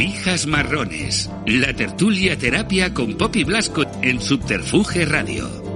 Pijas Marrones, la tertulia terapia con Poppy Blasco en Subterfuge Radio.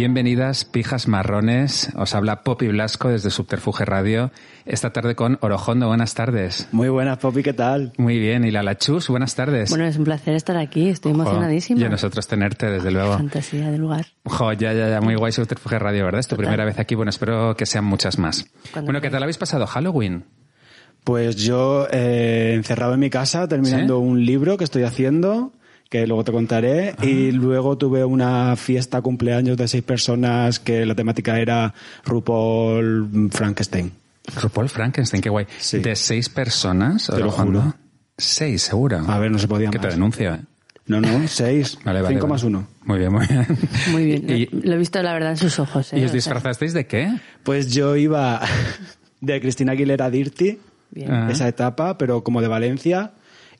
Bienvenidas, pijas marrones. Os habla Poppy Blasco desde Subterfuge Radio. Esta tarde con Orojondo. Buenas tardes. Muy buenas, Poppy, ¿qué tal? Muy bien. Y Lala Chus, buenas tardes. Bueno, es un placer estar aquí. Estoy emocionadísima. Y a nosotros tenerte, desde luego. Fantasía del lugar. Jo, ya, ya, ya. Muy guay Subterfuge Radio, ¿verdad? Es tu Total. primera vez aquí. Bueno, espero que sean muchas más. Cuando Bueno, ¿qué tal habéis pasado Halloween? Pues yo, eh, encerrado en mi casa, terminando ¿Sí? un libro que estoy haciendo, que luego te contaré, Ah. y luego tuve una fiesta cumpleaños de seis personas que la temática era RuPaul Frankenstein. RuPaul Frankenstein, qué guay. Sí. De seis personas, Te lo juro. Seis, seguro. A ver, no se podía Que te más. denuncio, ¿eh? No, no, seis. Vale, vale. Cinco vale. más uno. Muy bien, muy bien. Muy bien. ¿Y, Lo he visto, la verdad, en sus ojos. ¿eh? ¿y os disfrazasteis de qué? Pues yo iba de Cristina Aguilera Dirty, Bien. Ah. esa etapa, pero como de Valencia,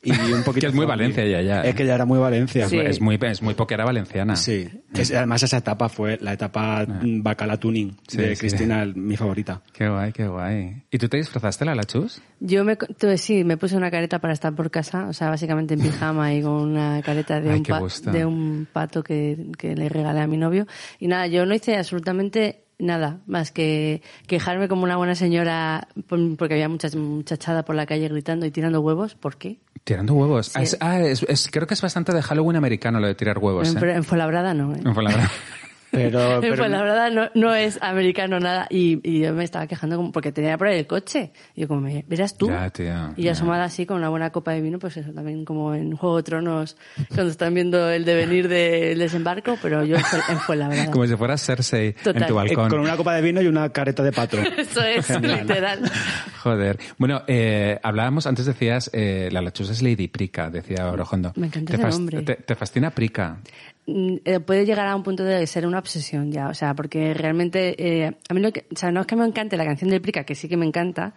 y un poquito... Que es muy zombie. Valencia ya, ya. Es que ya era muy Valencia. Sí. Es muy, es muy poquera valenciana. Sí, Es- además esa etapa fue la etapa mm, Bacala Tuning Sí, de sí. Cristina, mi favorita. Qué guay, qué guay. ¿Y tú te disfrazaste, Lala Chus? Yo me, tuve- sí, me puse una careta para estar por casa, o sea, básicamente en pijama y con una careta de, Ay, un, pa- de un pato que, que le regalé a mi novio. Y nada, yo no hice absolutamente nada más que quejarme como una buena señora por- porque había mucha muchachada por la calle gritando y tirando huevos. ¿Por qué? Tirando huevos. Sí. Ah, es- ah, es- es- creo que es bastante de Halloween americano lo de tirar huevos. en, ¿eh? pero en Fuenlabrada no. ¿eh? En Fuenlabrada. Pero, En pero Fuenlabrada no, no es americano nada. Y, y yo me estaba quejando como porque tenía por ahí el coche. Y yo como, me, verás tú. Ya, tío, y ya. asomada así con una buena copa de vino, pues eso, también como en Juego de Tronos, cuando están viendo el devenir del desembarco, pero yo en Fue- en Fuenlabrada. Como si fueras Cersei en Total. tu eh, balcón. con una copa de vino y una careta de pato. Eso es, literal. Joder. Bueno, eh, hablábamos, antes decías, eh, la lachusa es Lady Prica, decía Orojondo. Me encanta ¿Te ese nombre. Te, te fascina Prica? Mm, eh, puede llegar a un punto de ser una obsesión ya, o sea, porque realmente eh, a mí lo que, o sea, no es que me encante la canción del Prica, que sí que me encanta,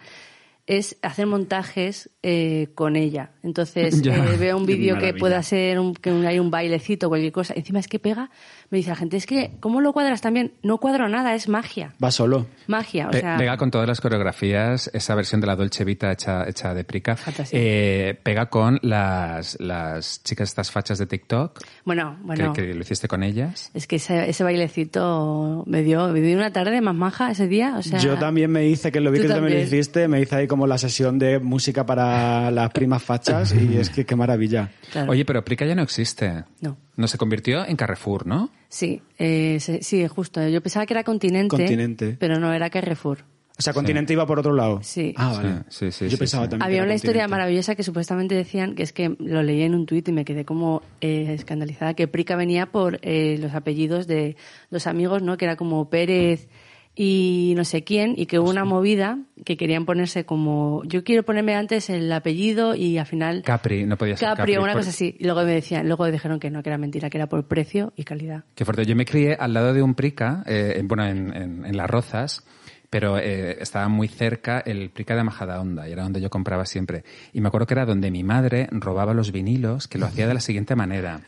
es hacer montajes eh, con ella. Entonces Ya. eh, veo un vídeo que pueda ser un, que hay un bailecito, cualquier cosa. Encima es que pega. Me dice la gente, es que, ¿cómo lo cuadras también? No cuadro nada, es magia. Va solo. Magia, o Pe- sea... pega con todas las coreografías, esa versión de la Dolce Vita hecha, hecha de prica. Eh, pega con las, las chicas estas fachas de TikTok, Bueno, que- bueno. que, lo hiciste con ellas. Es que ese, ese bailecito me dio, me dio una tarde más maja ese día. O sea, Yo también me hice, que lo vi que también lo hiciste, me hice ahí como la sesión de música para las primas fachas y es que qué maravilla. claro. Oye, pero Prica ya no existe. No. No se convirtió en Carrefour, ¿no? Sí, eh, sí, justo. Yo pensaba que era Continente, Continente. pero no, era Carrefour. O sea, Continente iba por otro lado. Sí. Ah, vale. Sí, sí, sí, Yo sí, pensaba sí. también. que Había era una historia maravillosa que supuestamente decían, que es que lo leí en un tuit y me quedé como eh, escandalizada, que Prica venía por eh, los apellidos de los amigos, ¿no? Que era como Pérez y no sé quién, y que hubo una movida que querían ponerse como, yo quiero ponerme antes el apellido y al final Capri, no podía ser Capri, Capri. o una por- cosa así. Y luego me decían, luego dijeron que no, que era mentira, que era por precio y calidad. Qué fuerte. Yo me crié al lado de un Prica, eh, en- bueno, en, en- en Las Rozas, pero eh, estaba muy cerca el Prica de Majadahonda y era donde yo compraba siempre. Y me acuerdo que era donde mi madre robaba los vinilos, que lo hacía de la siguiente manera.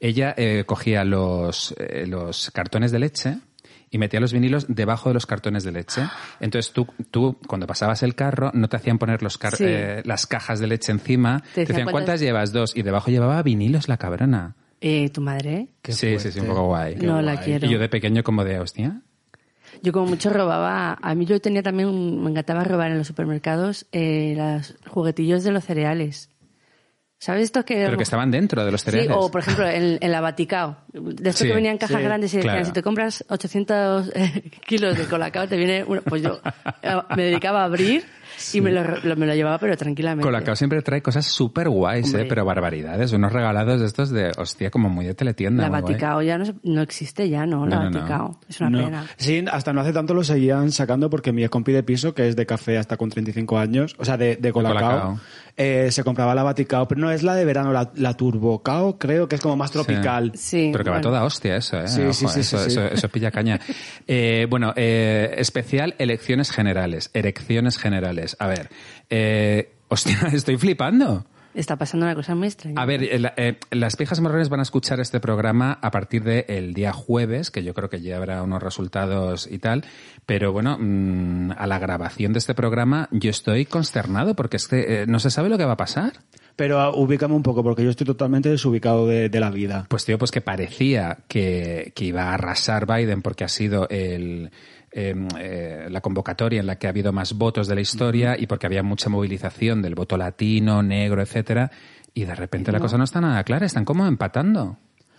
Ella eh, cogía los, eh, los cartones de leche y metía los vinilos debajo de los cartones de leche. Entonces tú, tú cuando pasabas el carro, no te hacían poner los car- Sí. eh, las cajas de leche encima. Te Te decían, ¿cuántas "¿Cuántas?". llevas? Dos. Y debajo llevaba vinilos la cabrona. Eh, ¿Tu madre? Qué sí, sí, sí, un poco guay. No la quiero. Y yo de pequeño como de, hostia. Yo como mucho robaba, a mí yo tenía también, un- me encantaba robar en los supermercados eh, los juguetillos de los cereales. ¿Sabes esto que... Pero que estaban dentro de los Sí, cereales. o por ejemplo en, en la Vaticao. De esto Sí, que venían cajas sí, grandes y decían, claro. si te compras 800 eh, kilos de colacao, te viene uno. Pues yo eh, me dedicaba a abrir y me lo, lo- me lo llevaba, pero tranquilamente. Colacao siempre trae cosas súper guays. ¿eh? Pero barbaridades. Unos regalados de estos de, hostia, como muy de teletienda. La muy guay. Vaticao ya no, no existe ya, ¿no? La No, no, no. Vaticao. Es una No. pena. Sí, hasta no hace tanto lo seguían sacando porque mi compi de piso, que es de café hasta con 35 años, o sea, de, de Colacao, Colacao. eh, se compraba la Vaticao, pero no es la de verano, la, la Turbocao, creo que es como más tropical. Sí. Pero que va toda hostia eso, ¿eh? Sí, sí, sí, eso, sí, sí. Eso, eso pilla caña. Eh, bueno, eh, especial elecciones generales, erecciones generales. A ver, eh, hostia, estoy flipando. Está pasando una cosa muy extraña. A ver, eh, la- eh, las pijas marrones van a escuchar este programa a partir del día jueves, que yo creo que ya habrá unos resultados y tal. Pero bueno, mm, a la grabación de este programa yo estoy consternado porque es que eh, no se sabe lo que va a pasar. Pero ah, ubícame un poco porque yo estoy totalmente desubicado de, de la vida. Pues tío, pues que parecía que, que iba a arrasar Biden porque ha sido el, eh, eh, la convocatoria en la que ha habido más votos de la historia y porque había mucha movilización del voto latino, negro, etcétera. Y de repente la cosa no está nada clara, están como empatando.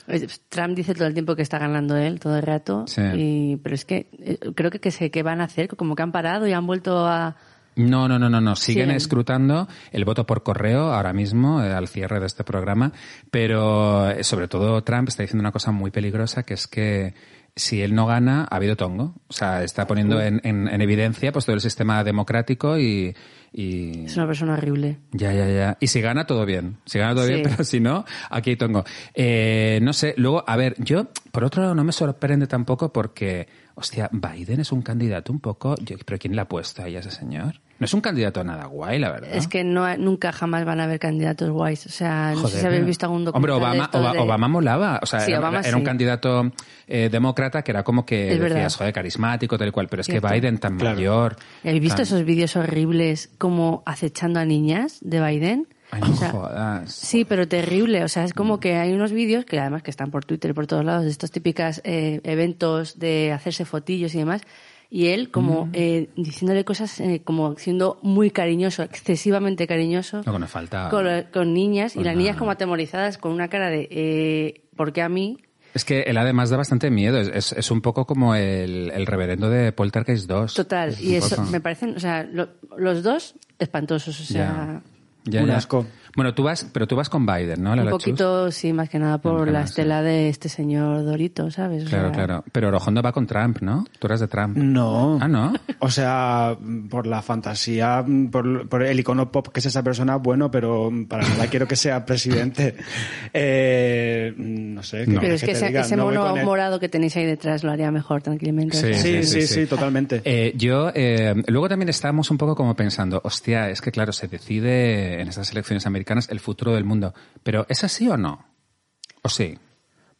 Es- Trump dice todo el tiempo que está ganando él todo el rato, Sí. y, pero es que eh, creo que, que sé qué van a hacer, como que han parado y han vuelto a... No, no, no, no, no. Siguen Siguen. escrutando el voto por correo ahora mismo, eh, al cierre de este programa, pero eh, sobre todo Trump está diciendo una cosa muy peligrosa, que es que si él no gana, ha habido tongo. O sea, está poniendo en, en- en evidencia pues todo el sistema democrático y, y... Es una persona horrible. Ya, ya, ya. Y si gana, todo bien. Si gana, todo Sí. bien, pero si no, aquí hay tongo. Eh, no sé, luego, a ver, yo, por otro lado, no me sorprende tampoco porque, hostia, Biden es un candidato un poco... yo- ¿Pero quién le ha puesto ahí a ese señor? No es un candidato nada guay, la verdad. Es que no, nunca jamás van a haber candidatos guays. O sea, no sé si habéis visto algún Hombre, documental de Obama, de- Obama molaba. O sea, Sí, era, Obama era un candidato eh, demócrata que era como que Es decías, verdad. joder, carismático, tal y cual. Pero es Cierto. que Biden tan Claro. mayor. ¿Habéis visto tan- esos vídeos horribles como acechando a niñas de Biden? Ay, no O sea, jodas. Sí, pero terrible. O sea, es como que hay unos vídeos que además que están por Twitter y por todos lados de estos típicas eh, eventos de hacerse fotillos y demás. Y él como eh, diciéndole cosas eh, como siendo muy cariñoso, excesivamente cariñoso nos falta. con, con niñas y las niñas como atemorizadas con una cara de eh, ¿por qué a mí? Es que él además da bastante miedo. Es, es, es un poco como el, el reverendo de Poltergeist 2. Total. Es Y eso poco. me parecen, o sea, lo- los dos espantosos. O sea, Ya, Un ya. Bueno, tú vas, pero tú vas con Biden, ¿no? La Un Lachus? poquito, sí, más que nada por la sí. estela de este señor Dorito, ¿sabes? O Claro, sea, claro. Pero Orojondo va con Trump, ¿no? Tú eras de Trump. No. Ah, ¿no? O sea, por la fantasía, por, por el icono pop que es esa persona, bueno, pero para nada quiero que sea presidente. Eh, no sé. ¿qué No. Pero es que ese, diga? ese mono morado que tenéis ahí detrás lo haría mejor tranquilamente. Sí, Sí, sí, sí, totalmente. Eh, yo, eh, luego también estábamos un poco como pensando, hostia, es que claro, se decide en estas elecciones americanas el futuro del mundo. Pero ¿es así o no? ¿O sí?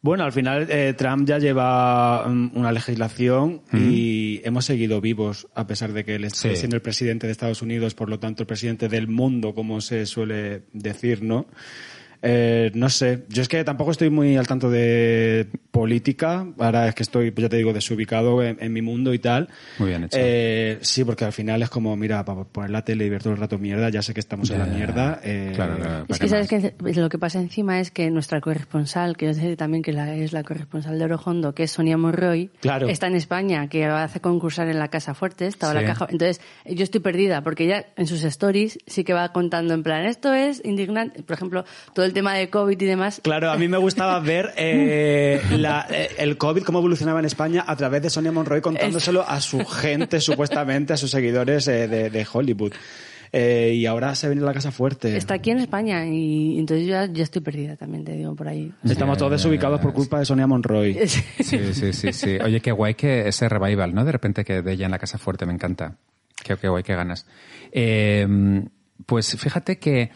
Bueno, al final eh, Trump ya lleva mm, una legislación y hemos seguido vivos, a pesar de que él esté Sí. siendo el presidente de Estados Unidos, por lo tanto el presidente del mundo, como se suele decir, ¿no? Eh, no sé, yo es que tampoco estoy muy al tanto de política, ahora es que estoy, pues ya te digo, desubicado en, en mi mundo y tal. Muy bien hecho. Eh, sí, porque al final es como, mira, para poner la tele y ver todo el rato mierda, ya sé que estamos en la mierda. eh, Claro, claro. Es ¿para que sabes que lo que pasa encima es que nuestra corresponsal, que yo sé también que la, es la corresponsal de Orojondo, que es Sonia Monroy, Claro. está en España, que hace concursar en la Casa Fuerte, estaba Sí. la caja. Entonces, yo estoy perdida, porque ella en sus stories sí que va contando en plan, esto es indignante, por ejemplo, todo el tema de COVID y demás. Claro, a mí me gustaba ver eh, la- eh, el COVID, cómo evolucionaba en España a través de Sonia Monroy contándoselo a su gente, supuestamente, a sus seguidores eh, de, de Hollywood. Eh, y ahora se viene la casa fuerte. Está aquí en España y entonces yo ya, ya estoy perdida también, te digo por ahí. Estamos todos desubicados por culpa de Sonia Monroy. Sí, sí, sí, sí. Oye, qué guay que ese revival, ¿no? De repente que de ella en la Casa Fuerte, me encanta. Qué, qué guay, qué ganas. Eh, pues fíjate que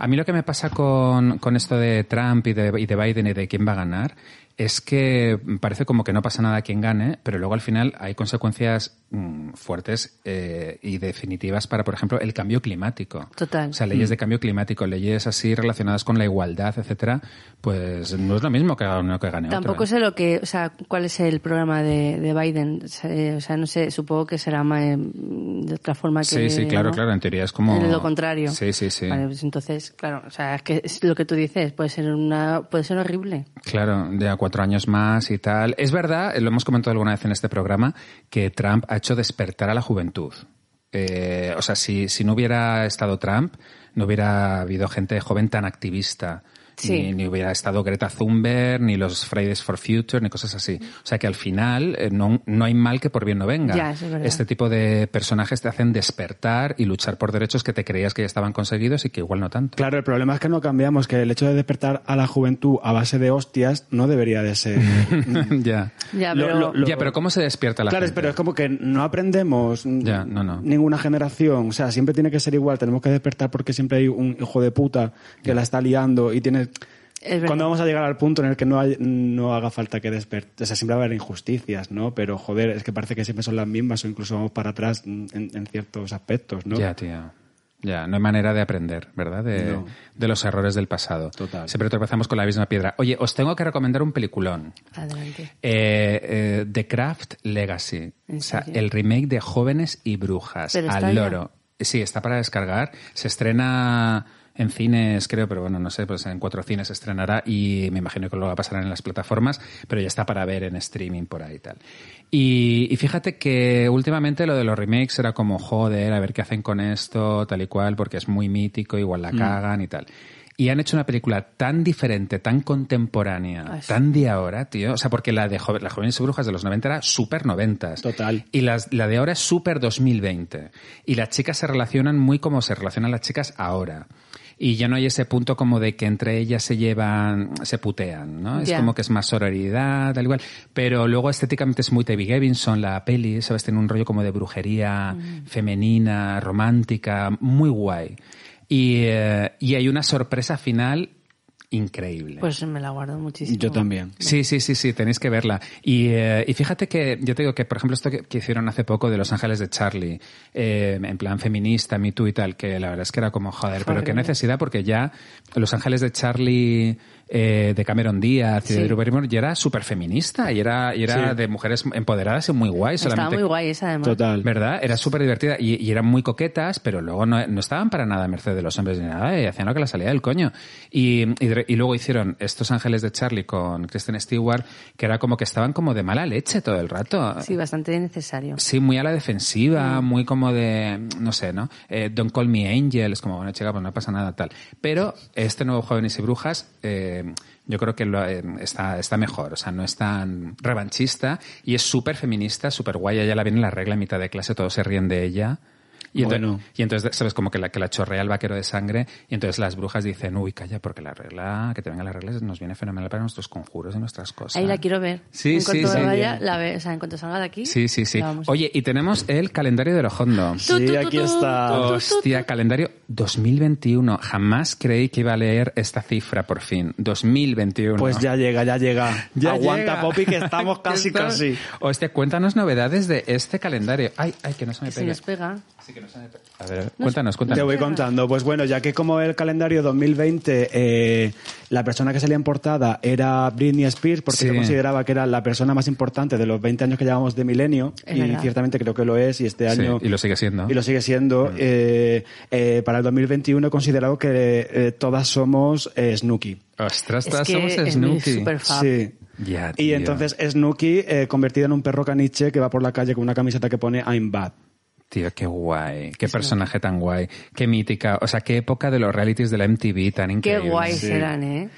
a mí lo que me pasa con, con esto de Trump y de, y de Biden y de quién va a ganar es que parece como que no pasa nada quien gane, pero luego al final hay consecuencias mm, fuertes eh, y definitivas para, por ejemplo, el cambio climático. Total. O sea, leyes de cambio climático, leyes así relacionadas con la igualdad, etcétera, pues no es lo mismo que uno que gane Tampoco otro. ¿eh? sé lo que, o sea, cuál es el programa de, de Biden. O sea, no sé, supongo que será más, eh, de otra forma que. Sí, sí, claro, ¿no? claro. En teoría es como. Lo contrario. Sí, sí, sí. Vale, pues entonces, claro, o sea, es que lo que tú dices, puede ser una, puede ser horrible. Claro, de a cuatro años más y tal. Es verdad, lo hemos comentado alguna vez en este programa, que Trump ha hecho despertar a la juventud. Eh, o sea, si, si no hubiera estado Trump, no hubiera habido gente joven tan activista. Sí. Ni, ni hubiera estado Greta Thunberg, ni los Fridays for Future, ni cosas así. O sea que al final eh, no, no hay mal que por bien no venga. Ya, eso es verdad. este tipo de personajes te hacen despertar y luchar por derechos que te creías que ya estaban conseguidos y que igual no tanto. Claro, el problema es que no cambiamos, que el hecho de despertar a la juventud a base de hostias no debería de ser... ya. Ya, Lo- pero. lo- lo- ya, pero ¿cómo se despierta la claro, gente? pero es como que no aprendemos mm, Ya, no, no. ninguna generación. O sea, siempre tiene que ser igual. Tenemos que despertar porque siempre hay un hijo de puta que la está liando y tiene... ¿Cuándo vamos a llegar al punto en el que no, hay- no haga falta que despertar? O sea, siempre va a haber injusticias, ¿no? Pero, joder, es que parece que siempre son las mismas o incluso vamos para atrás en, en ciertos aspectos, ¿no? Ya, tío. Ya, no hay manera de aprender, ¿verdad? De, No. de los errores del pasado. Total. Siempre tropezamos con la misma piedra. Oye, os tengo que recomendar un peliculón. Adelante. Eh, eh, The Craft Legacy. ¿En O sea, el remake de Jóvenes y Brujas. Pero al ya. loro. Sí, está para descargar. Se estrena en cines, creo, pero bueno, no sé, pues en cuatro cines se estrenará y me imagino que luego pasarán en las plataformas, pero ya está para ver en streaming por ahí y tal. Y, y fíjate que últimamente lo de los remakes era como, joder, a ver qué hacen con esto, tal y cual, porque es muy mítico, igual la cagan y tal. Y han hecho una película tan diferente, tan contemporánea, sí. tan de ahora, tío. O sea, porque la de jo- las jóvenes y brujas de los 90 era súper noventas. Total. Y las- la de ahora es súper 2020. Y las chicas se relacionan muy como se relacionan las chicas ahora. Y ya no hay ese punto como de que entre ellas se llevan, se putean, ¿no? Es como que es más sororidad, tal igual. Pero luego estéticamente es muy Debbie Gavinson, la peli, ¿sabes? Tiene un rollo como de brujería femenina, romántica, muy guay. Y, eh, y hay una sorpresa final increíble. Pues me la guardo muchísimo. Yo también. Sí, sí, sí, sí, tenéis que verla. Y, eh, y fíjate que yo te digo que, por ejemplo, esto que, que hicieron hace poco de Los Ángeles de Charlie, eh, en plan feminista, Me Too y tal, que la verdad es que era como, joder, pero qué necesidad, porque ya Los Ángeles de Charlie eh, de Cameron Díaz y de. Drew Barrymore y era súper feminista y era, y era Sí. de mujeres empoderadas y muy guay. Estaba solamente muy guay esa, además. Total. ¿Verdad? Era súper divertida y, y eran muy coquetas, pero luego no, no estaban para nada a merced de los hombres ni nada y hacían lo que les salía del coño. Y, y, luego hicieron estos ángeles de Charlie con Kristen Stewart, que era como que estaban como de mala leche todo el rato. Sí, bastante necesario. Sí, muy a la defensiva, muy como de, no sé, ¿no? Eh, Don't call me angel, es como, bueno, chica, pues no pasa nada, tal. Pero este nuevo Jóvenes y Brujas, eh, yo creo que lo, eh, está, está mejor, o sea, no es tan revanchista y es súper feminista, súper guay. Ella la viene en la regla en mitad de clase, todos se ríen de ella. Y entonces, Bueno. y entonces, ¿sabes? Como que la, que la chorrea el vaquero de sangre y entonces las brujas dicen, uy, calla, porque la regla, que te venga la regla nos viene fenomenal para nuestros conjuros y nuestras cosas. Ahí la quiero ver. Sí, en sí, cuanto sí. vaya, la ve, o sea, en cuanto salga de aquí. Sí, sí, sí. Oye, y tenemos el calendario de Lojondo. Sí, aquí está. Hostia, calendario 2021. Jamás creí que iba a leer esta cifra por fin. 2021. Pues ya llega, ya llega. Ya Aguanta, llega. Poppy, que estamos casi, casi. Hostia, cuéntanos novedades de este calendario. Ay, ay, que no se me Que se nos pega. Sí, que no se me pegue. A ver, cuéntanos, Te cuéntanos. voy contando. Pues bueno, ya que como el calendario 2020, eh, la persona que salía en portada era Britney Spears, porque Sí. yo consideraba que era la persona más importante de los 20 años que llevamos de milenio, Es y verdad. ciertamente creo que lo es, y este Sí, año... y lo sigue siendo. Y lo sigue siendo. Eh, eh, para el 2021 he considerado que eh, todas somos eh, Snooki. Ostras, Es todas que somos es Snooki. Sí. Ya, Y entonces Snooki eh, convertida en un perro caniche que va por la calle con una camiseta que pone I'm bad. Tío, qué guay. Qué personaje tan guay. Qué mítica. O sea, qué época de los realities de la MTV tan Qué increíble. guay Sí. serán, ¿eh?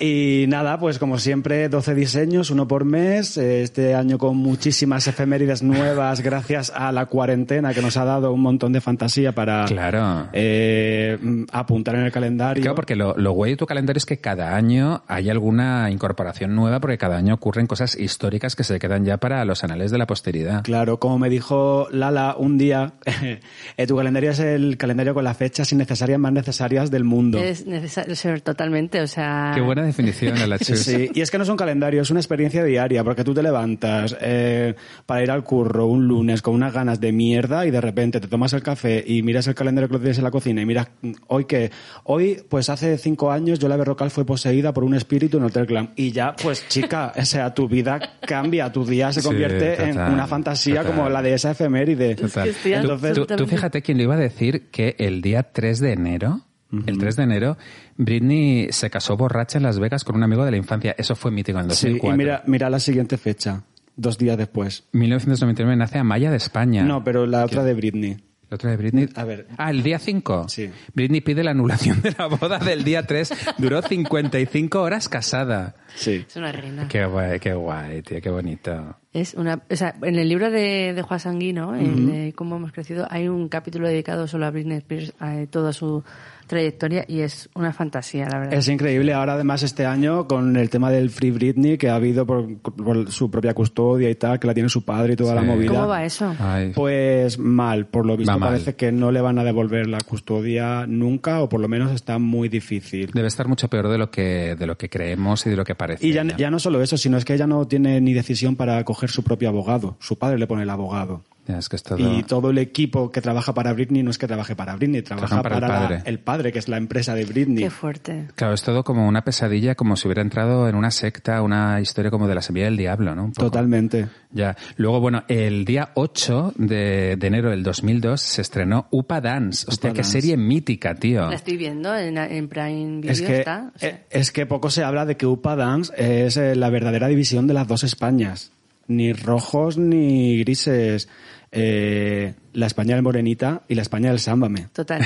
Y nada, pues como siempre, 12 diseños, uno por mes. Este año con muchísimas efemérides nuevas gracias a la cuarentena que nos ha dado un montón de fantasía para Claro. eh, apuntar en el calendario. Claro, porque lo, lo guay de tu calendario es que cada año hay alguna incorporación nueva, porque cada año ocurren cosas históricas que se quedan ya para los anales de la posteridad. Claro, como me dijo Lala un día, eh, tu calendario es el calendario con las fechas innecesarias más necesarias del mundo. Es necesario ser totalmente, o sea... Qué buena definición, la Sí, y es que no es un calendario, es una experiencia diaria, porque tú te levantas eh, para ir al curro un lunes con unas ganas de mierda y de repente te tomas el café y miras el calendario que lo tienes en la cocina y miras, mm, hoy que, hoy, pues hace cinco años, Yola Berrocal fue poseída por un espíritu en Hotel Glam. Y ya, pues chica, o sea, tu vida cambia, tu día se Sí, convierte en una fantasía total. como la de esa efeméride. Total. Entonces- tú, tú fíjate quién le iba a decir que el día 3 de enero, el 3 de enero, Britney se casó borracha en Las Vegas con un amigo de la infancia. Eso fue mítico en el Sí, 2004. y mira, mira la siguiente fecha, dos días después. 1999 nace Amaya de España. No, pero la otra de Britney. ¿La otra de Britney? A ver. Ah, el día 5. Sí. Britney pide la anulación de la boda del día 3. Duró 55 horas casada. Sí. Es una reina. Qué guay, qué guay, tío, qué bonito. Es una, o sea, en el libro de, de Juan Sanguino, el de cómo hemos crecido, hay un capítulo dedicado solo a Britney Spears, a toda su trayectoria y es una fantasía, la verdad. Es increíble. Ahora, además, este año, con el tema del Free Britney, que ha habido por, por su propia custodia y tal, que la tiene su padre y toda la movida. ¿Cómo va eso? Ay. Pues mal, por lo visto Va mal. parece que no le van a devolver la custodia nunca, o por lo menos está muy difícil. Debe estar mucho peor de lo que, de lo que creemos y de lo que parece. Y ya, ya no solo eso, sino es que ella no tiene ni decisión para coger su propio abogado. Su padre le pone el abogado. Ya, es que es todo... Y todo el equipo que trabaja para Britney no es que trabaje para Britney, trabaja para para, el la- padre. el padre, que es la empresa de Britney. Qué fuerte. Claro, es todo como una pesadilla, como si hubiera entrado en una secta, una historia como de la semilla del diablo, ¿no? Un poco. Totalmente. Ya. Luego, bueno, el día 8 de, de enero del 2002 se estrenó Upa Dance. Hostia, Upa qué Dance. serie mítica, tío. La estoy viendo en, en Prime Video, Es que, está. o sea, eh, es que poco se habla de que Upa Dance es eh, la verdadera división de las dos Españas. Ni rojos ni grises. Eh, la España del Morenita y la España del Sámbame. Total.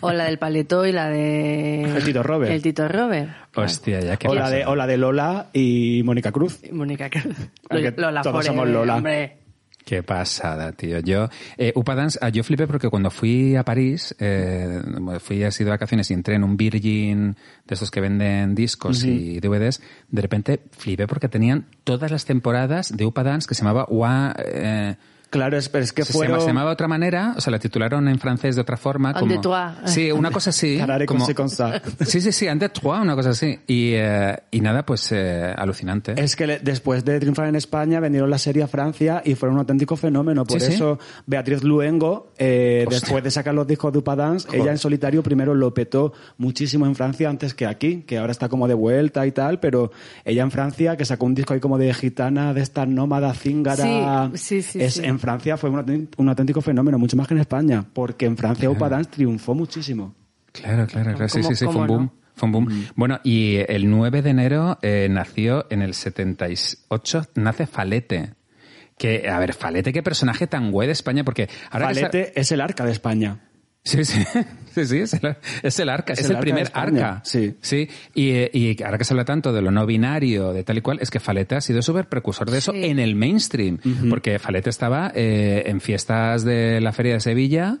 O la del Paletó y la de... El Tito Robert. El Tito Robert. Hostia, ya que O la, de, o la de Lola y Mónica Cruz. Mónica Cruz. Porque Lola todos Forever, somos Lola. Hombre. Qué pasada, tío. Yo, eh, Upa Dance, ah, yo flipé porque cuando fui a París, eh, fui así de vacaciones y entré en un Virgin de estos que venden discos y DVDs, de repente flipé porque tenían todas las temporadas de Upa Dance que se llamaba One, eh, Claro, es, pero es que Se, fueron... se llamaba de otra manera, o sea, la titularon en francés de otra forma. Como, toi. Sí, una cosa así. Como-. Sí, sí, sí, en de toi, una cosa así. Y, eh, y nada, pues eh, alucinante. Es que le- después de triunfar en España vendieron la serie a Francia y fueron un auténtico fenómeno. Por Sí, sí. eso Beatriz Luengo, eh, después de sacar los discos de Upadance, ella en solitario primero lo petó muchísimo en Francia antes que aquí, que ahora está como de vuelta y tal, pero ella en Francia, que sacó un disco ahí como de gitana, de esta nómada zíngara, Sí, sí, sí, es, sí. en Francia fue un, auténtico- un auténtico fenómeno, mucho más que en España, porque en Francia Upadance triunfó muchísimo. Claro, claro, claro. Sí, ¿Cómo- sí, sí, fue un boom. no? Fue un boom. Bueno, y el 9 de enero eh, nació en el 78, nace Falete. Que, a ver, Falete, qué personaje tan güey de España, porque ahora que Falete es el arca de España. Sí, sí, sí, sí, es el, es el arca, es, Es el, el arca primer arca. sí. Sí, y, y ahora que se habla tanto de lo no binario, de tal y cual, es que Falete ha sido súper precursor de eso Sí. en el mainstream, porque Falete estaba eh, en fiestas de la Feria de Sevilla,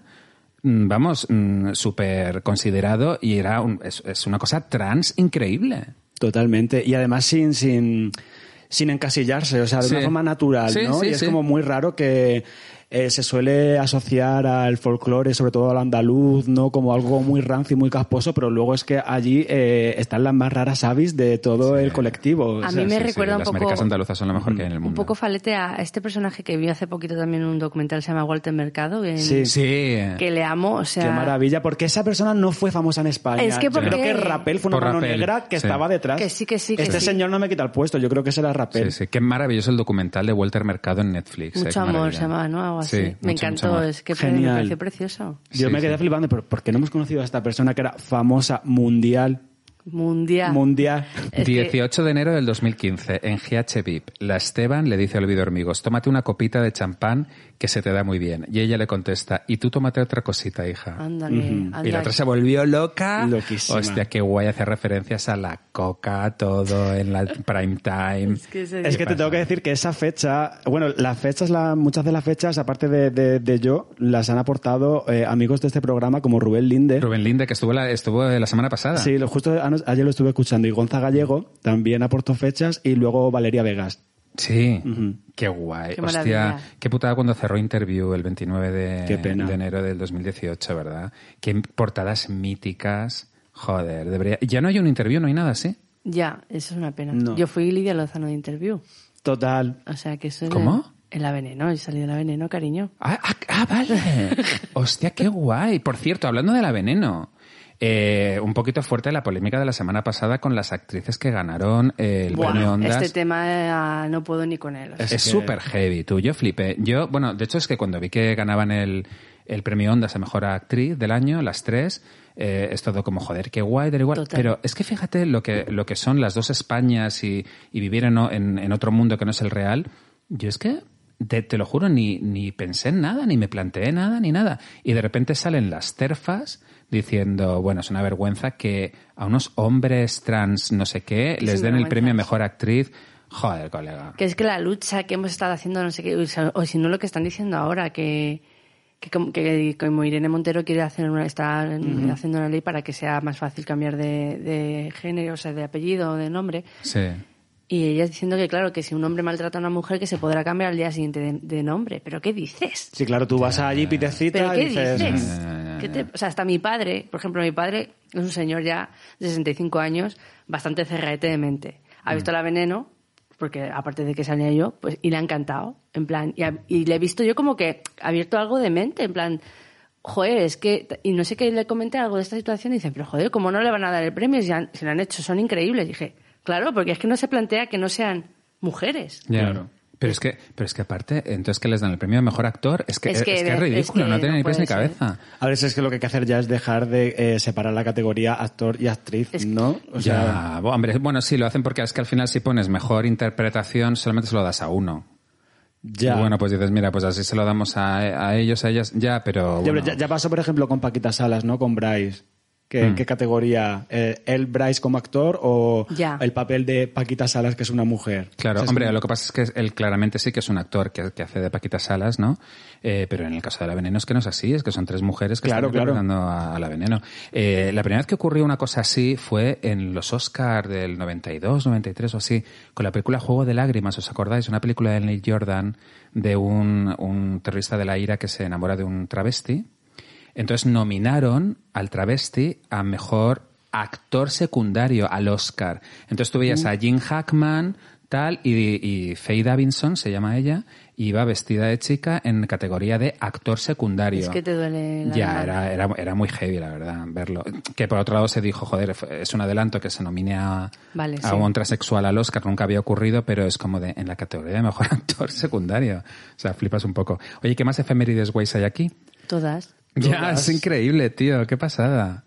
mm, vamos, mm, súper considerado y era un- es, es una cosa trans increíble. Totalmente. Y además sin, sin, sin encasillarse, o sea, de Sí. una forma natural, Sí, ¿no? sí, y es sí. como muy raro que eh, se suele asociar al folclore, sobre todo al andaluz, ¿no? Como algo muy rancio y muy casposo, pero luego es que allí eh, están las más raras avis de todo el colectivo. o A sea, mí me Sí, sí, recuerda un las poco- maricas andaluzas son lo mejor que hay en el mundo. Un poco falete a este personaje que vi hace poquito también en un documental, se llama Walter Mercado, en- Sí. Sí. que le amo, o sea... Qué maravilla, porque esa persona no fue famosa en España. Es que Yo porque- creo que Rapel fue una Por mano negra que sí. estaba detrás. Que sí, que sí, que Este sí. señor no me quita el puesto, yo creo que será Rapel. Sí, sí, qué maravilloso el documental de Walter Mercado en Netflix. eh, Mucho amor se llamaba, ¿no? Algo así. Sí, me encantó, es que Genial. me pareció precioso. Yo Sí, me quedé sí. flipando, pero ¿por qué no hemos conocido a esta persona que era famosa mundial? Mundial. Mundial. Es que- 18 de enero del 2015, en GH VIP, la Esteban le dice a Olvido Hormigos, tómate una copita de champán que se te da muy bien. Y ella le contesta, y tú tómate otra cosita, hija. Ándale. Y la otra se volvió loca. Loquísima. Hostia, qué guay hacer referencias a la coca, todo en la prime time. Es que ese Es que te tengo que decir que esa fecha, bueno, las fechas, la, muchas de las fechas, aparte de, de- de yo, las han aportado eh, amigos de este programa como Rubén Linde. Rubén Linde, que estuvo la, estuvo la semana pasada. Sí, lo- justo ayer lo estuve escuchando. Y Gonza Gallego también aportó fechas y luego Valeria Vegas. Sí, qué guay. Qué Hostia, qué putada cuando cerró Interview el 29 de, enero del 2018, ¿verdad? Qué portadas míticas. Joder, debería... Ya no hay un interview, no hay nada así. Ya, eso es una pena. No. Yo fui Lidia Lozano de Interview. Total. O sea que eso es ¿Cómo? En la veneno, yo salí de la veneno, cariño. Ah, ah, ah, vale. Hostia, qué guay. Por cierto, hablando de la veneno, eh, un poquito fuerte la polémica de la semana pasada con las actrices que ganaron el premio Ondas. este tema eh, no puedo ni con él. o sea. Es que- súper heavy, tú. Yo flipé. Yo, bueno, de hecho es que cuando vi que ganaban el, el premio Ondas a Mejor Actriz del año, las tres, eh, es todo como, joder, qué guay, da igual. Total. Pero es que fíjate lo que, lo que son las dos Españas y, y vivir en, o- en, en otro mundo que no es el real. Yo es que, te, te lo juro, ni, ni pensé en nada, ni me planteé nada, ni nada. Y de repente salen las terfas diciendo, bueno, es una vergüenza que a unos hombres trans no sé qué les den el premio a. Mejor Actriz. Joder, colega. Que es que la lucha que hemos estado haciendo, no sé qué, o si no lo que están diciendo ahora, que, que, como, que como Irene Montero quiere hacer una, está haciendo una ley para que sea más fácil cambiar de, de género, o sea, de apellido o de nombre. Sí. Y ella diciendo que, claro, que si un hombre maltrata a una mujer, que se podrá cambiar al día siguiente de, de nombre. ¿Pero qué dices? Sí, claro, tú vas allí, pides cita ¿Pero y qué dices... dices? "Mm". ¿Qué te- o sea, hasta mi padre, por ejemplo, mi padre es un señor ya de 65 años, bastante cerraete de mente. Ha visto la veneno, porque aparte de que salía yo, pues, y le ha encantado. En plan, y, y le he visto yo como que ha abierto algo de mente, en plan, joder, es que, y no sé qué le comenté algo de esta situación, y dice, pero joder, ¿cómo no le van a dar el premio? Si, han- si lo han hecho, son increíbles. dije, claro, porque es que no se plantea que no sean mujeres. Ya. Claro. Pero es que, pero es que aparte, entonces que les dan el premio de mejor actor, es que Es es, que- es es ridículo, que no tiene no ni pies ni cabeza. A veces es que lo que hay que hacer ya es dejar de eh, separar la categoría actor y actriz, ¿no? O sea, ya, hombre, bueno, sí, lo hacen porque es que al final si pones mejor interpretación solamente se lo das a uno. ya. Y bueno, pues dices, mira, pues así se lo damos a, a ellos, a ellas, ya, pero bueno. ya- ya pasó, por ejemplo, con Paquita Salas, ¿no? Con Bryce. ¿Qué, Mm. qué categoría? Eh, ¿El Bryce como actor o el papel de Paquita Salas, que es una mujer? Claro, O sea, es hombre, como- lo que pasa es que él claramente sí que es un actor que, que hace de Paquita Salas, ¿no? Eh, pero en el caso de La Veneno es que no es así, es que son tres mujeres que Claro, están claro. interpretando a, a La Veneno. Eh, la primera vez que ocurrió una cosa así fue en los Oscars del 92, 93 o así, con la película Juego de Lágrimas, ¿os acordáis? Una película de Neil Jordan de un, un terrorista de la ira que se enamora de un travesti. Entonces nominaron al travesti a mejor actor secundario al Oscar. Entonces tú veías a Jim Hackman, tal, y, y Faye Davidson, se llama ella, iba vestida de chica en categoría de actor secundario. Es que te duele la Ya, era, era, era muy heavy, la verdad, verlo. Que por otro lado se dijo, joder, es un adelanto que se nomine a, Vale, a sí. un transexual al Oscar, nunca había ocurrido, pero es como de, en la categoría de mejor actor secundario. O sea, flipas un poco. Oye, ¿qué más efemérides guays hay aquí? Todas. Ya, es increíble, tío, qué pasada.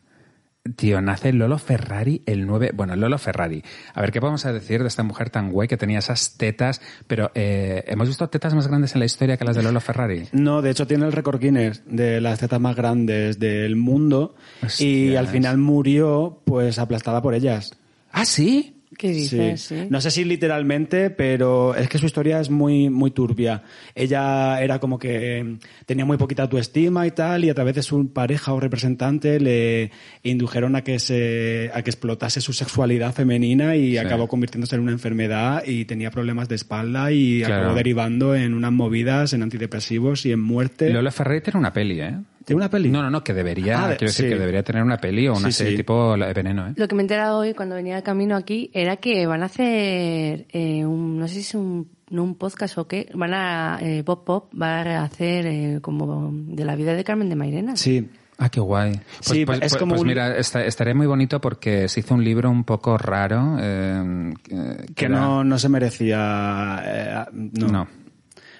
Tío, nace Lolo Ferrari el 9... Bueno, Lolo Ferrari. A ver, ¿qué podemos decir de esta mujer tan guay que tenía esas tetas? Pero, eh, ¿hemos visto tetas más grandes en la historia que las de Lolo Ferrari? No, de hecho tiene el récord Guinness de las tetas más grandes del mundo y al final murió pues aplastada por ellas. ¿Ah, sí? ¿Qué dices? Sí. No sé si literalmente, pero es que su historia es muy, muy turbia. Ella era como que eh, tenía muy poquita autoestima y tal, y a través de su pareja o representante le indujeron a que se, a que explotase su sexualidad femenina y acabó convirtiéndose en una enfermedad y tenía problemas de espalda y Claro. acabó derivando en unas movidas, en antidepresivos y en muerte. Lolo Ferrari tiene una peli, ¿eh? ¿Tiene una peli? No, no, no, que debería, Ah, quiero decir que debería tener una peli o una Sí, serie sí. tipo La de Veneno, ¿eh? Lo que me he enterado hoy cuando venía de camino aquí era que van a hacer eh, un, no sé si es un, no un podcast o qué, van a, eh, Pop Pop va a hacer eh, como de la vida de Carmen de Mairena. Sí. Ah, qué guay. Pues, Sí, pues- es pues- como pues un- mira, esta- estaría muy bonito porque se hizo un libro un poco raro. eh, que- Que era- no, no se merecía. eh, no. No.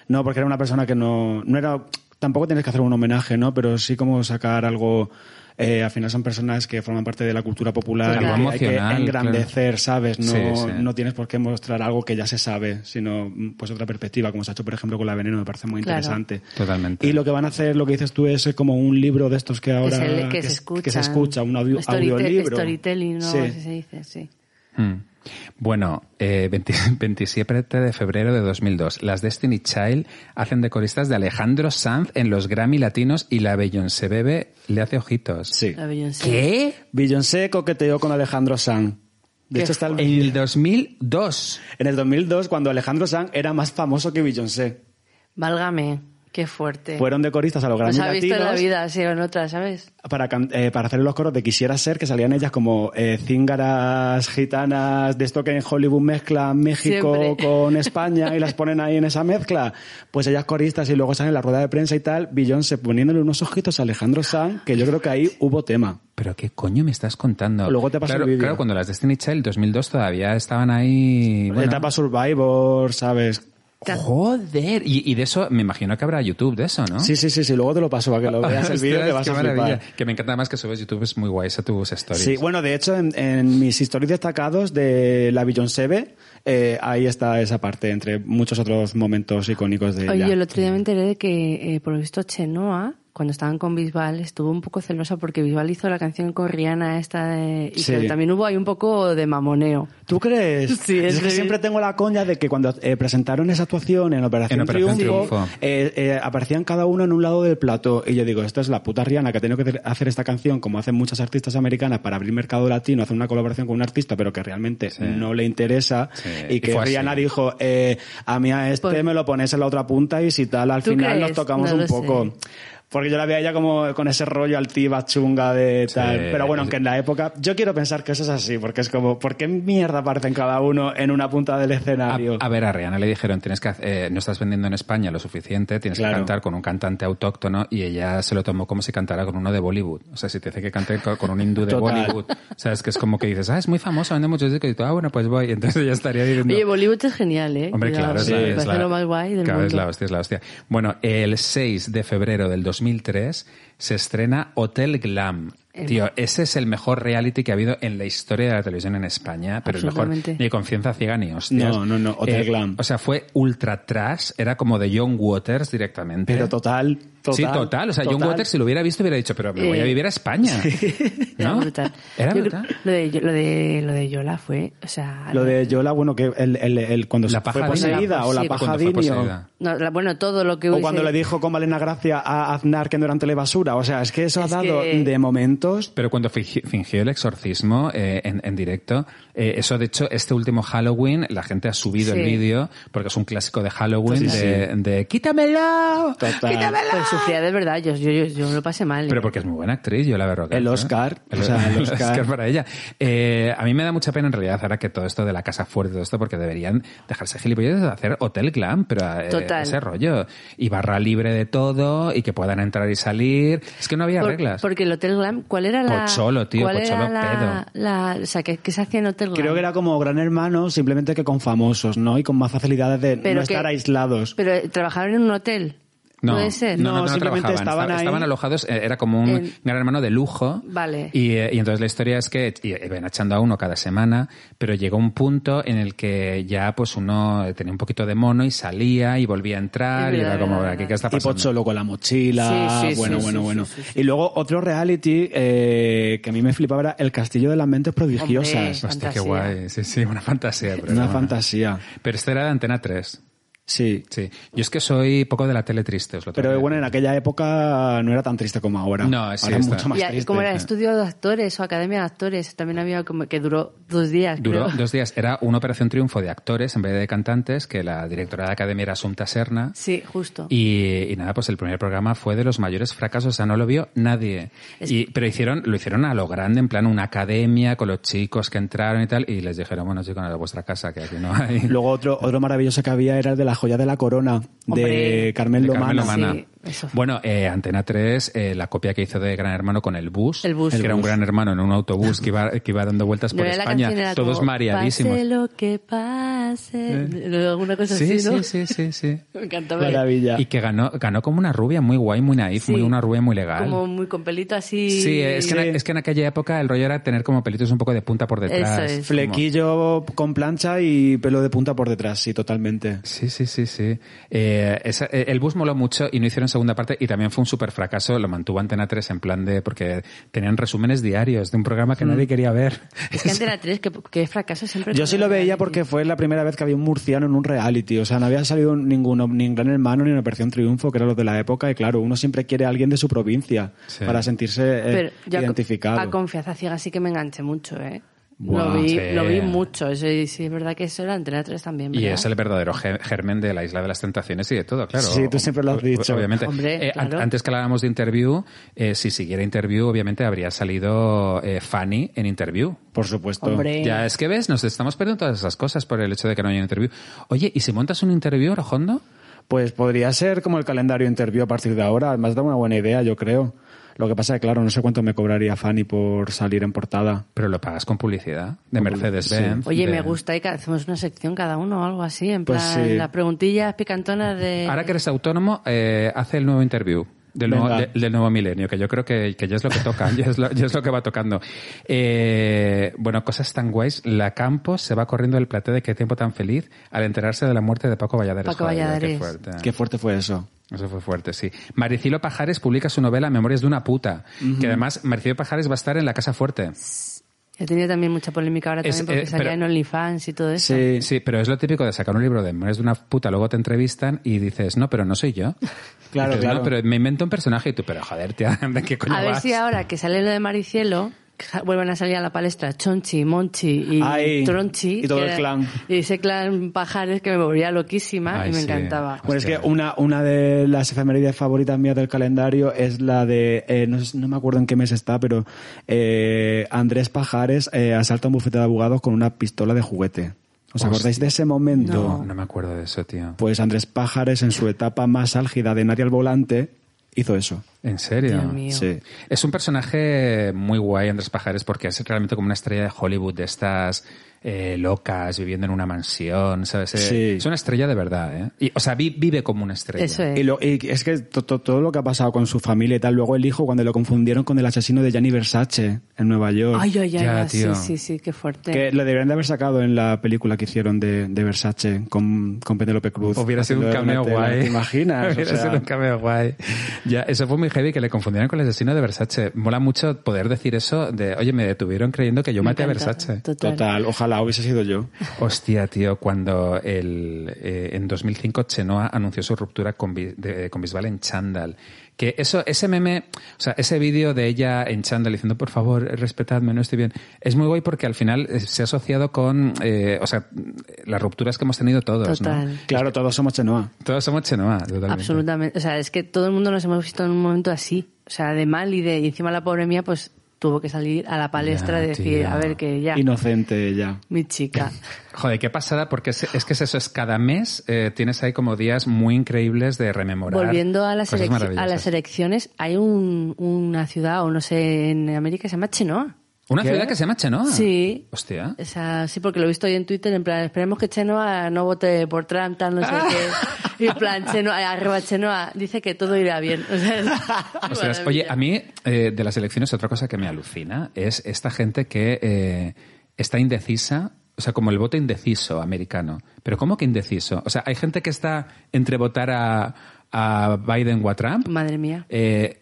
No, porque era una persona que no. no era, tampoco tienes que hacer un homenaje, ¿no? Pero sí como sacar algo. eh, al final son personas que forman parte de la cultura popular Algo y que hay que engrandecer, ¿sabes? No, Sí, sí. no tienes por qué mostrar algo que ya se sabe, sino mm, pues otra perspectiva, como se ha hecho, por ejemplo, con la veneno, me parece muy Claro. interesante. Totalmente. Y lo que van a hacer, lo que dices tú, es como un libro de estos que ahora. que se, que que se se escucha. que se escucha, un audio, audiolibro. Storytelling, ¿no? Sí. Así se dice, sí. Mm. Bueno, eh, 20 27 de febrero de 2002, las Destiny Child hacen de coristas de Alejandro Sanz en los Grammy Latinos y la Beyoncé Bebe le hace ojitos. Sí. La Beyoncé. ¿Qué? Beyoncé coqueteó con Alejandro Sanz. De hecho, está el- En el 2002. en el 2002, cuando Alejandro Sanz era más famoso que Beyoncé. Válgame, qué fuerte. Fueron de coristas a los Grammy ha visto en la Latinos vida, así o en otra, ¿sabes? para, eh, para hacer los coros de Quisiera Ser, que salían ellas como eh, cíngaras gitanas de esto que en Hollywood mezclan México Siempre. con España y las ponen ahí en esa mezcla. Pues ellas coristas y luego salen en la rueda de prensa y tal, Beyoncé poniéndole unos ojitos a Alejandro Sanz, que yo creo que ahí hubo tema. ¿Pero qué coño me estás contando? Luego te paso claro, el vídeo. Claro, cuando las Destiny Child 2002 todavía estaban ahí... bueno. Etapa Survivor, ¿sabes? Joder. Y, y de eso, me imagino que habrá YouTube de eso, ¿no? Sí, sí, sí, sí, luego te lo paso para que lo veas el vídeo que vas a maravilla. flipar. Que me encanta más que subes YouTube, es muy guay, a tus stories. Sí, bueno, de hecho, en, en mis stories destacados de la Beyoncé, eh, ahí está esa parte, entre muchos otros momentos icónicos de ella. Oye, el otro día me enteré de que, eh, por lo visto, Chenoa, cuando estaban con Bisbal, estuvo un poco celosa porque Bisbal hizo la canción con Rihanna esta de... Y Sí. que también hubo ahí un poco de mamoneo. ¿Tú crees? Sí, es es que siempre tengo la coña de que cuando eh, presentaron esa actuación en Operación, En Operación Triunfo, Triunfo. eh, eh, aparecían cada uno en un lado del plato. Y yo digo, esta es la puta Rihanna que ha tenido que hacer- esta canción, como hacen muchas artistas americanas, para abrir mercado latino, hacer una colaboración con un artista, pero que realmente no le interesa. Sí. Y Y que fue así. Rihanna dijo, eh, a mí a este me lo pones en la otra punta y si tal, al ¿Tú final nos tocamos No un poco. sé. Porque yo la veía ella como con ese rollo altiva, chunga de tal. Sí. Pero bueno, aunque en la época. Yo quiero pensar que eso es así, porque es como, ¿por qué mierda aparecen cada uno en una punta del escenario? a ver, a Rihanna le dijeron, tienes que, hacer- eh, no estás vendiendo en España lo suficiente, tienes Claro. que cantar con un cantante autóctono y ella se lo tomó como si cantara con uno de Bollywood. O sea, si te dice que cante co- con un hindú de Total. Bollywood, sabes que es como que dices, ah, es muy famoso, vende muchos discos y tú, ah, bueno, pues voy. Entonces ella estaría diciendo... Oye, Bollywood es genial, ¿eh? Hombre, claro, es la, es parece la- lo más guay del claro, mundo. es la hostia, es la hostia. Bueno, el 6 de febrero del 2003 se estrena Hotel Glam. El- Tío, ese es el mejor reality que ha habido en la historia de la televisión en España, pero el mejor ni confianza ciega ni hostias. No, no, no, Hotel Glam. O sea, fue ultra trash, era como de John Waters directamente. Pero total. Sí, total. O sea, John total. Waters, si lo hubiera visto, hubiera dicho, pero me voy a Eh, vivir a España. Era ¿No? brutal. Era brutal. Lo de, lo, de, lo de Yola fue, o sea... Lo de Yola, bueno, que el, el, el- cuando La se fue poseída o la Sí, paja poseída. no, la- bueno, todo lo que O hubiese- cuando le dijo con Malena Gracia a Aznar que no eran telebasura. O sea, es que eso Es ha dado que- de momentos. Pero cuando fingi- fingió el exorcismo eh, en, en directo, eh, eso de hecho, este último Halloween, la gente ha subido Sí. el vídeo, porque es un clásico de Halloween, Sí, de, de ¡quítamelo! Total. ¡Quítamelo! Sufría de verdad, yo, yo, yo, yo me lo pasé mal. Pero ¿eh? porque es muy buena actriz, yo la veo. El Oscar, o sea, el Oscar. para ella. Eh, a mí me da mucha pena en realidad ahora que todo esto de la casa fuerte, todo esto, porque deberían dejarse gilipollas de hacer hotel glam, pero eh, Total. ese rollo. Y barra libre de todo, y que puedan entrar y salir. Es que no había Por- reglas. Porque el Hotel Glam, ¿cuál era la... Pocholo, tío, ¿cuál Pocholo era la, la- o sea, ¿qué, qué se hacía en Hotel Glam? Creo que era como Gran Hermano, simplemente que con famosos, ¿no? Y con más facilidades de Pero no que- estar aislados. Pero eh, trabajaban en un hotel. No, ¿Puede ser? no, no, No, no simplemente trabajaban. estaban Esta- ahí. Estaban alojados, eh, era como un En- gran hermano de lujo. Vale. Y, eh, y entonces la historia es que y, iban echando a uno cada semana, pero llegó un punto en el que ya pues uno tenía un poquito de mono y salía y volvía a entrar y verdad, era como, ¿aquí qué está Tipo pasando? Cholo con la mochila. Sí, sí, bueno, sí, bueno, sí, bueno. sí, sí, sí. Y luego otro reality eh, que a mí me flipaba era El Castillo de las Mentes Prodigiosas. Hombre. Hostia, qué guay. Sí, sí, una fantasía. Pero Una bueno. fantasía. Pero este era de Antena 3. Sí. Sí. Yo es que soy poco de la tele triste, os lo Pero bueno, en aquella época no era tan triste como ahora. No, sí, ahora es mucho más y triste. como era estudio de actores o academia de actores, también había como que duró dos días. Duró creo. dos días. Era una operación triunfo de actores en vez de cantantes, que la directora de academia era Asunta Serna. Sí, justo. Y, y nada, pues el primer programa fue de los mayores fracasos, o sea, no lo vio nadie. Es- Y, pero hicieron, lo hicieron a lo grande, en plan una academia con los chicos que entraron y tal, y les dijeron, bueno chicos, a vuestra casa, que aquí no hay. Luego otro, otro maravilloso que había era el de la joya de la corona, de Hombre. Carmen De Lomana. Carmen Lomana. Sí, eso. Bueno, eh, Antena 3, eh, la copia que hizo de Gran Hermano con el bus, El bus. que El era un. Gran Hermano en un autobús que iba, que iba dando vueltas por No, España, canción todos como, mareadísimos. Pase lo que pase. Alguna cosa Sí, así, ¿no? sí, sí, sí, sí. Me encantaba. Maravilla. Y que ganó, ganó como una rubia muy guay, muy naif, Sí. muy una rubia muy legal. Como muy con pelito así. Sí, es que, en, es que en aquella época el rollo era tener como pelitos un poco de punta por detrás. Eso es. como- Flequillo con plancha y pelo de punta por detrás, sí, totalmente. Sí, sí, sí, sí. Eh, esa- eh, el bus moló mucho y no hicieron segunda parte y también fue un súper fracaso. Lo mantuvo Antena 3 en plan de... porque tenían resúmenes diarios de un programa que Mm. nadie quería ver. Es que Antena 3, que, que fracaso siempre. Yo sí lo los veía reality. porque fue la primera vez que había un murciano en un reality. O sea, no había salido ninguno, ni en Gran Hermano ni en Operación Triunfo, que era lo de la época. Y claro, uno siempre quiere a alguien de su provincia Sí. para sentirse eh, Pero yo a- identificado. A, confianza ciega sí que me enganché mucho, ¿eh? Lo, vi, sí. lo vi mucho. Eso, y sí, es verdad que eso era Antena 3 también. Y es el verdadero ge- germen de la Isla de las Tentaciones y de todo, claro. Sí, tú siempre lo has dicho. Obviamente. Hombre, Eh, claro. Antes que hablábamos de Interview, eh, si siguiera Interview, obviamente habría salido eh, Fanny en Interview. Por supuesto. Hombre. Ya, es que ves, nos estamos perdiendo todas esas cosas por el hecho de que no haya un interview. Oye, ¿y si montas un interview, Rojondo? Pues podría ser como el calendario interview a partir de ahora. Has dado una buena idea, yo creo. Lo que pasa es que, claro, no sé cuánto me cobraría Fanny por salir en portada. Pero lo pagas con publicidad de Mercedes-Benz. Oye, de- me gusta y que hacemos una sección cada uno o algo así, en Pues plan, sí. las preguntillas picantonas de... Ahora que eres autónomo, eh, hace el nuevo interview. Del nuevo, de- del nuevo milenio, que yo creo que, que ya es lo que toca, ya es lo, ya es lo que va tocando. Eh, bueno, cosas tan guays. La Campos se va corriendo del plateo de qué tiempo tan feliz al enterarse de la muerte de Paco Valladares. Paco Joder, Valladares. Qué fuerte. Qué fuerte fue eso. Eso fue fuerte, sí. Maricilo Pajares publica su novela Memorias de una puta, que además Maricilo Pajares va a estar en la Casa Fuerte. He tenido también mucha polémica ahora Es, también porque eh, salía pero- en OnlyFans y todo eso. Sí. Sí, pero es lo típico de sacar un libro de Memorias de una puta, luego te entrevistan y dices, no, pero no soy yo. Claro, Dices, claro. No, pero me invento un personaje y tú, pero joder, tía, ¿de qué coño A ver vas? si ahora que sale lo de Maricielo, vuelven a salir a la palestra Chonchi, Monchi y Ay, Tronchi. y todo el era- clan. Y ese clan pajares que me volvía loquísima Ay, y me sí. encantaba. Bueno, es que una, una de las efemérides favoritas mías del calendario es la de, eh, no, sé- no me acuerdo en qué mes está, pero eh, Andrés Pajares eh, asalta un bufete de abogados con una pistola de juguete. ¿Os Hostia. acordáis de ese momento? No, no me acuerdo de eso, tío. Pues Andrés Pajares, en su etapa más álgida de nadie al volante, hizo eso. ¿En serio? Dios mío. Sí. Es un personaje muy guay, Andrés Pajares, porque es realmente como una estrella de Hollywood de estas eh, locas, viviendo en una mansión, ¿sabes? Eh, Sí. Es una estrella de verdad, ¿eh? Y, o sea, vi- vive como una estrella. Eso es. Y, lo- y es que to- to- todo lo que ha pasado con su familia y tal, luego el hijo cuando lo confundieron con el asesino de Gianni Versace en Nueva York. Ay, ay, ay, Ya, ay, sí, tío. sí, sí, qué fuerte. Que lo deberían de haber sacado en la película que hicieron de, de Versace con, con Penélope Cruz. Hubiera sido un cameo guay. ¿Te imaginas? O Hubiera sea, sido un cameo guay. Ya, eso fue muy heavy que le confundieran con el asesino de Versace. Mola mucho poder decir eso de, oye, me detuvieron creyendo que yo Me maté a. Versace. Total. Total, ojalá hubiese sido yo. Hostia, tío, cuando el, eh, en 2005 Chenoa anunció su ruptura con, de- con Bisbal en Chandal. Que eso, ese meme, o sea, ese vídeo de ella en Chandal diciendo, por favor, respetadme, no estoy bien, es muy guay porque al final eh, se ha asociado con, eh, o sea, las rupturas que hemos tenido todos, Total. ¿no? Claro, todos somos Chenoa. Todos somos Chenoa, totalmente. Absolutamente. O sea, es que todo el mundo nos hemos visto en un momento así. O sea, de mal y de. Y encima la pobre mía, pues tuvo que salir a la palestra de decir, a ver, que ya. Inocente ya. Mi chica. Joder, qué pasada, porque es, es que es eso, es cada mes eh, tienes ahí como días muy increíbles de rememorar. Volviendo a las, a las elecciones, hay un, una ciudad, o no sé, en América que se llama Chenoa. Una ¿Qué? ciudad que se llama Chenoa. Sí. Hostia. O sea, sí, porque lo he visto hoy en Twitter, en plan, esperemos que Chenoa no vote por Trump, tal, no sé qué. Y en plan, Chenoa, arriba Chenoa, dice que todo irá bien. O sea, oye, a mí eh, de las elecciones otra cosa que me alucina es esta gente que eh, está indecisa, o sea, como el voto indeciso americano. Pero ¿cómo que indeciso? O sea, hay gente que está entre votar a, a Biden o a Trump. Madre mía. Eh,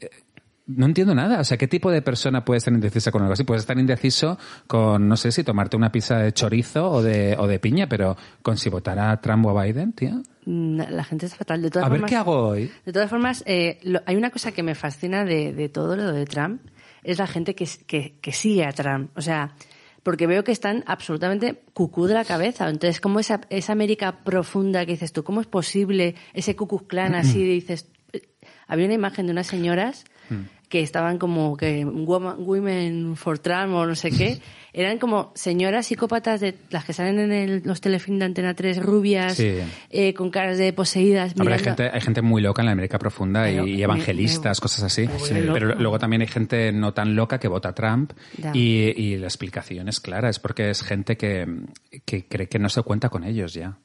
no entiendo nada. O sea, ¿qué tipo de persona puede estar indecisa con algo así? Puedes estar indeciso con, no sé si tomarte una pizza de chorizo o de, o de piña, pero con si votar a Trump o a Biden, tío. Mm, La gente es fatal. De todas A ver formas, qué hago hoy. De todas formas, eh, lo- hay una cosa que me fascina de, de todo lo de Trump, es la gente que, que, que sigue a Trump. O sea, porque veo que están absolutamente cucú de la cabeza. Entonces, como esa, esa América profunda que dices tú, ¿cómo es posible ese Klux Klan así? dices, eh, había una imagen de unas señoras que estaban como que women for Trump o no sé qué. Eran como señoras psicópatas de las que salen en el- los telefilms de Antena 3, rubias, Sí. eh, con caras de poseídas. Hombre, hay gente, hay gente muy loca en la América profunda y- evangelistas, me- cosas así. Pero luego también hay gente no tan loca que vota Trump y, y la explicación es clara, es porque es gente que, que cree que no se cuenta con ellos ya.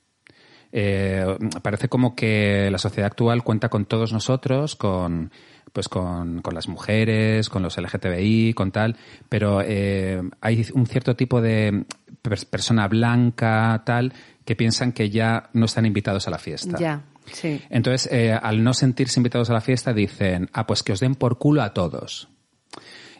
Eh, parece como que la sociedad actual cuenta con todos nosotros, con pues con, con las mujeres, con los LGTBI, con tal, pero eh, hay un cierto tipo de pers- persona blanca, tal, que piensan que ya no están invitados a la fiesta. Ya, sí. Entonces, eh, al no sentirse invitados a la fiesta, dicen, ah, pues que os den por culo a todos.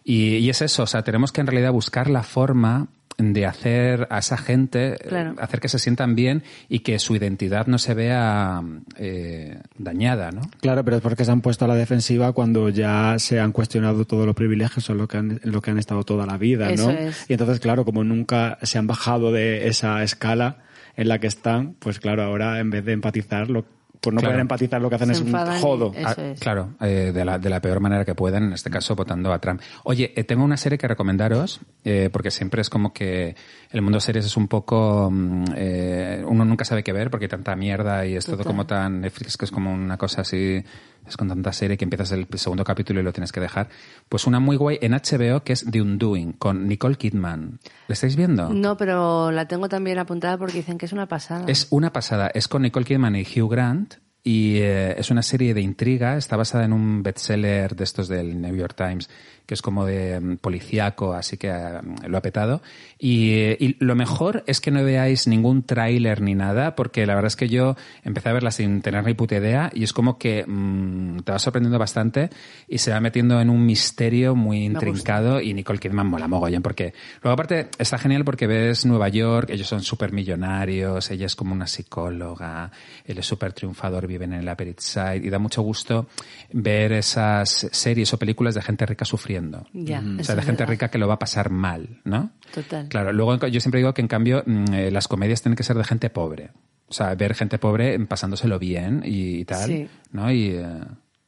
Y, y es eso, o sea, tenemos que en realidad buscar la forma de hacer a esa gente, eh, Claro. hacer que se sientan bien y que su identidad no se vea eh, dañada, ¿no? Claro, pero es porque se han puesto a la defensiva cuando ya se han cuestionado todos los privilegios o lo que han, lo que han estado toda la vida, ¿no? Eso es. Y entonces, claro, como nunca se han bajado de esa escala en la que están, pues claro, ahora en vez de empatizar, lo, por no Claro. poder empatizar, lo que hacen Se es un y- jodo. Eso Ah, es. Claro, eh, de, la, de la peor manera que pueden, en este caso votando a Trump. Oye, eh, tengo una serie que recomendaros, eh, porque siempre es como que el mundo de series es un poco... mm, eh, uno nunca sabe qué ver porque hay tanta mierda y es todo como tan Netflix que es como una cosa así... Es con tanta serie que empiezas el segundo capítulo y lo tienes que dejar. Pues una muy guay en HBO que es The Undoing, con Nicole Kidman. ¿La estáis viendo? No, pero la tengo también apuntada porque dicen que es una pasada. Es una pasada. Es con Nicole Kidman y Hugh Grant. Y eh, es una serie de intriga. Está basada en un bestseller de estos del New York Times, que es como de mm, policíaco, así que eh, lo ha petado. Y, eh, y lo mejor es que no veáis ningún tráiler ni nada, porque la verdad es que yo empecé a verla sin tener ni puta idea y es como que mm, te va sorprendiendo bastante y se va metiendo en un misterio muy intrincado y Nicole Kidman mola mogollón porque luego aparte está genial porque ves Nueva York, ellos son súper millonarios, ella es como una psicóloga, él es súper triunfador, viven en el Upper East Side y da mucho gusto ver esas series o películas de gente rica sufriendo. Ya, o sea, de gente verdad. rica que lo va a pasar mal, ¿no? Total. Claro, luego yo siempre digo que en cambio mm, eh, las comedias tienen que ser de gente pobre. O sea, ver gente pobre pasándoselo bien y, tal, Sí. ¿no? Y, eh,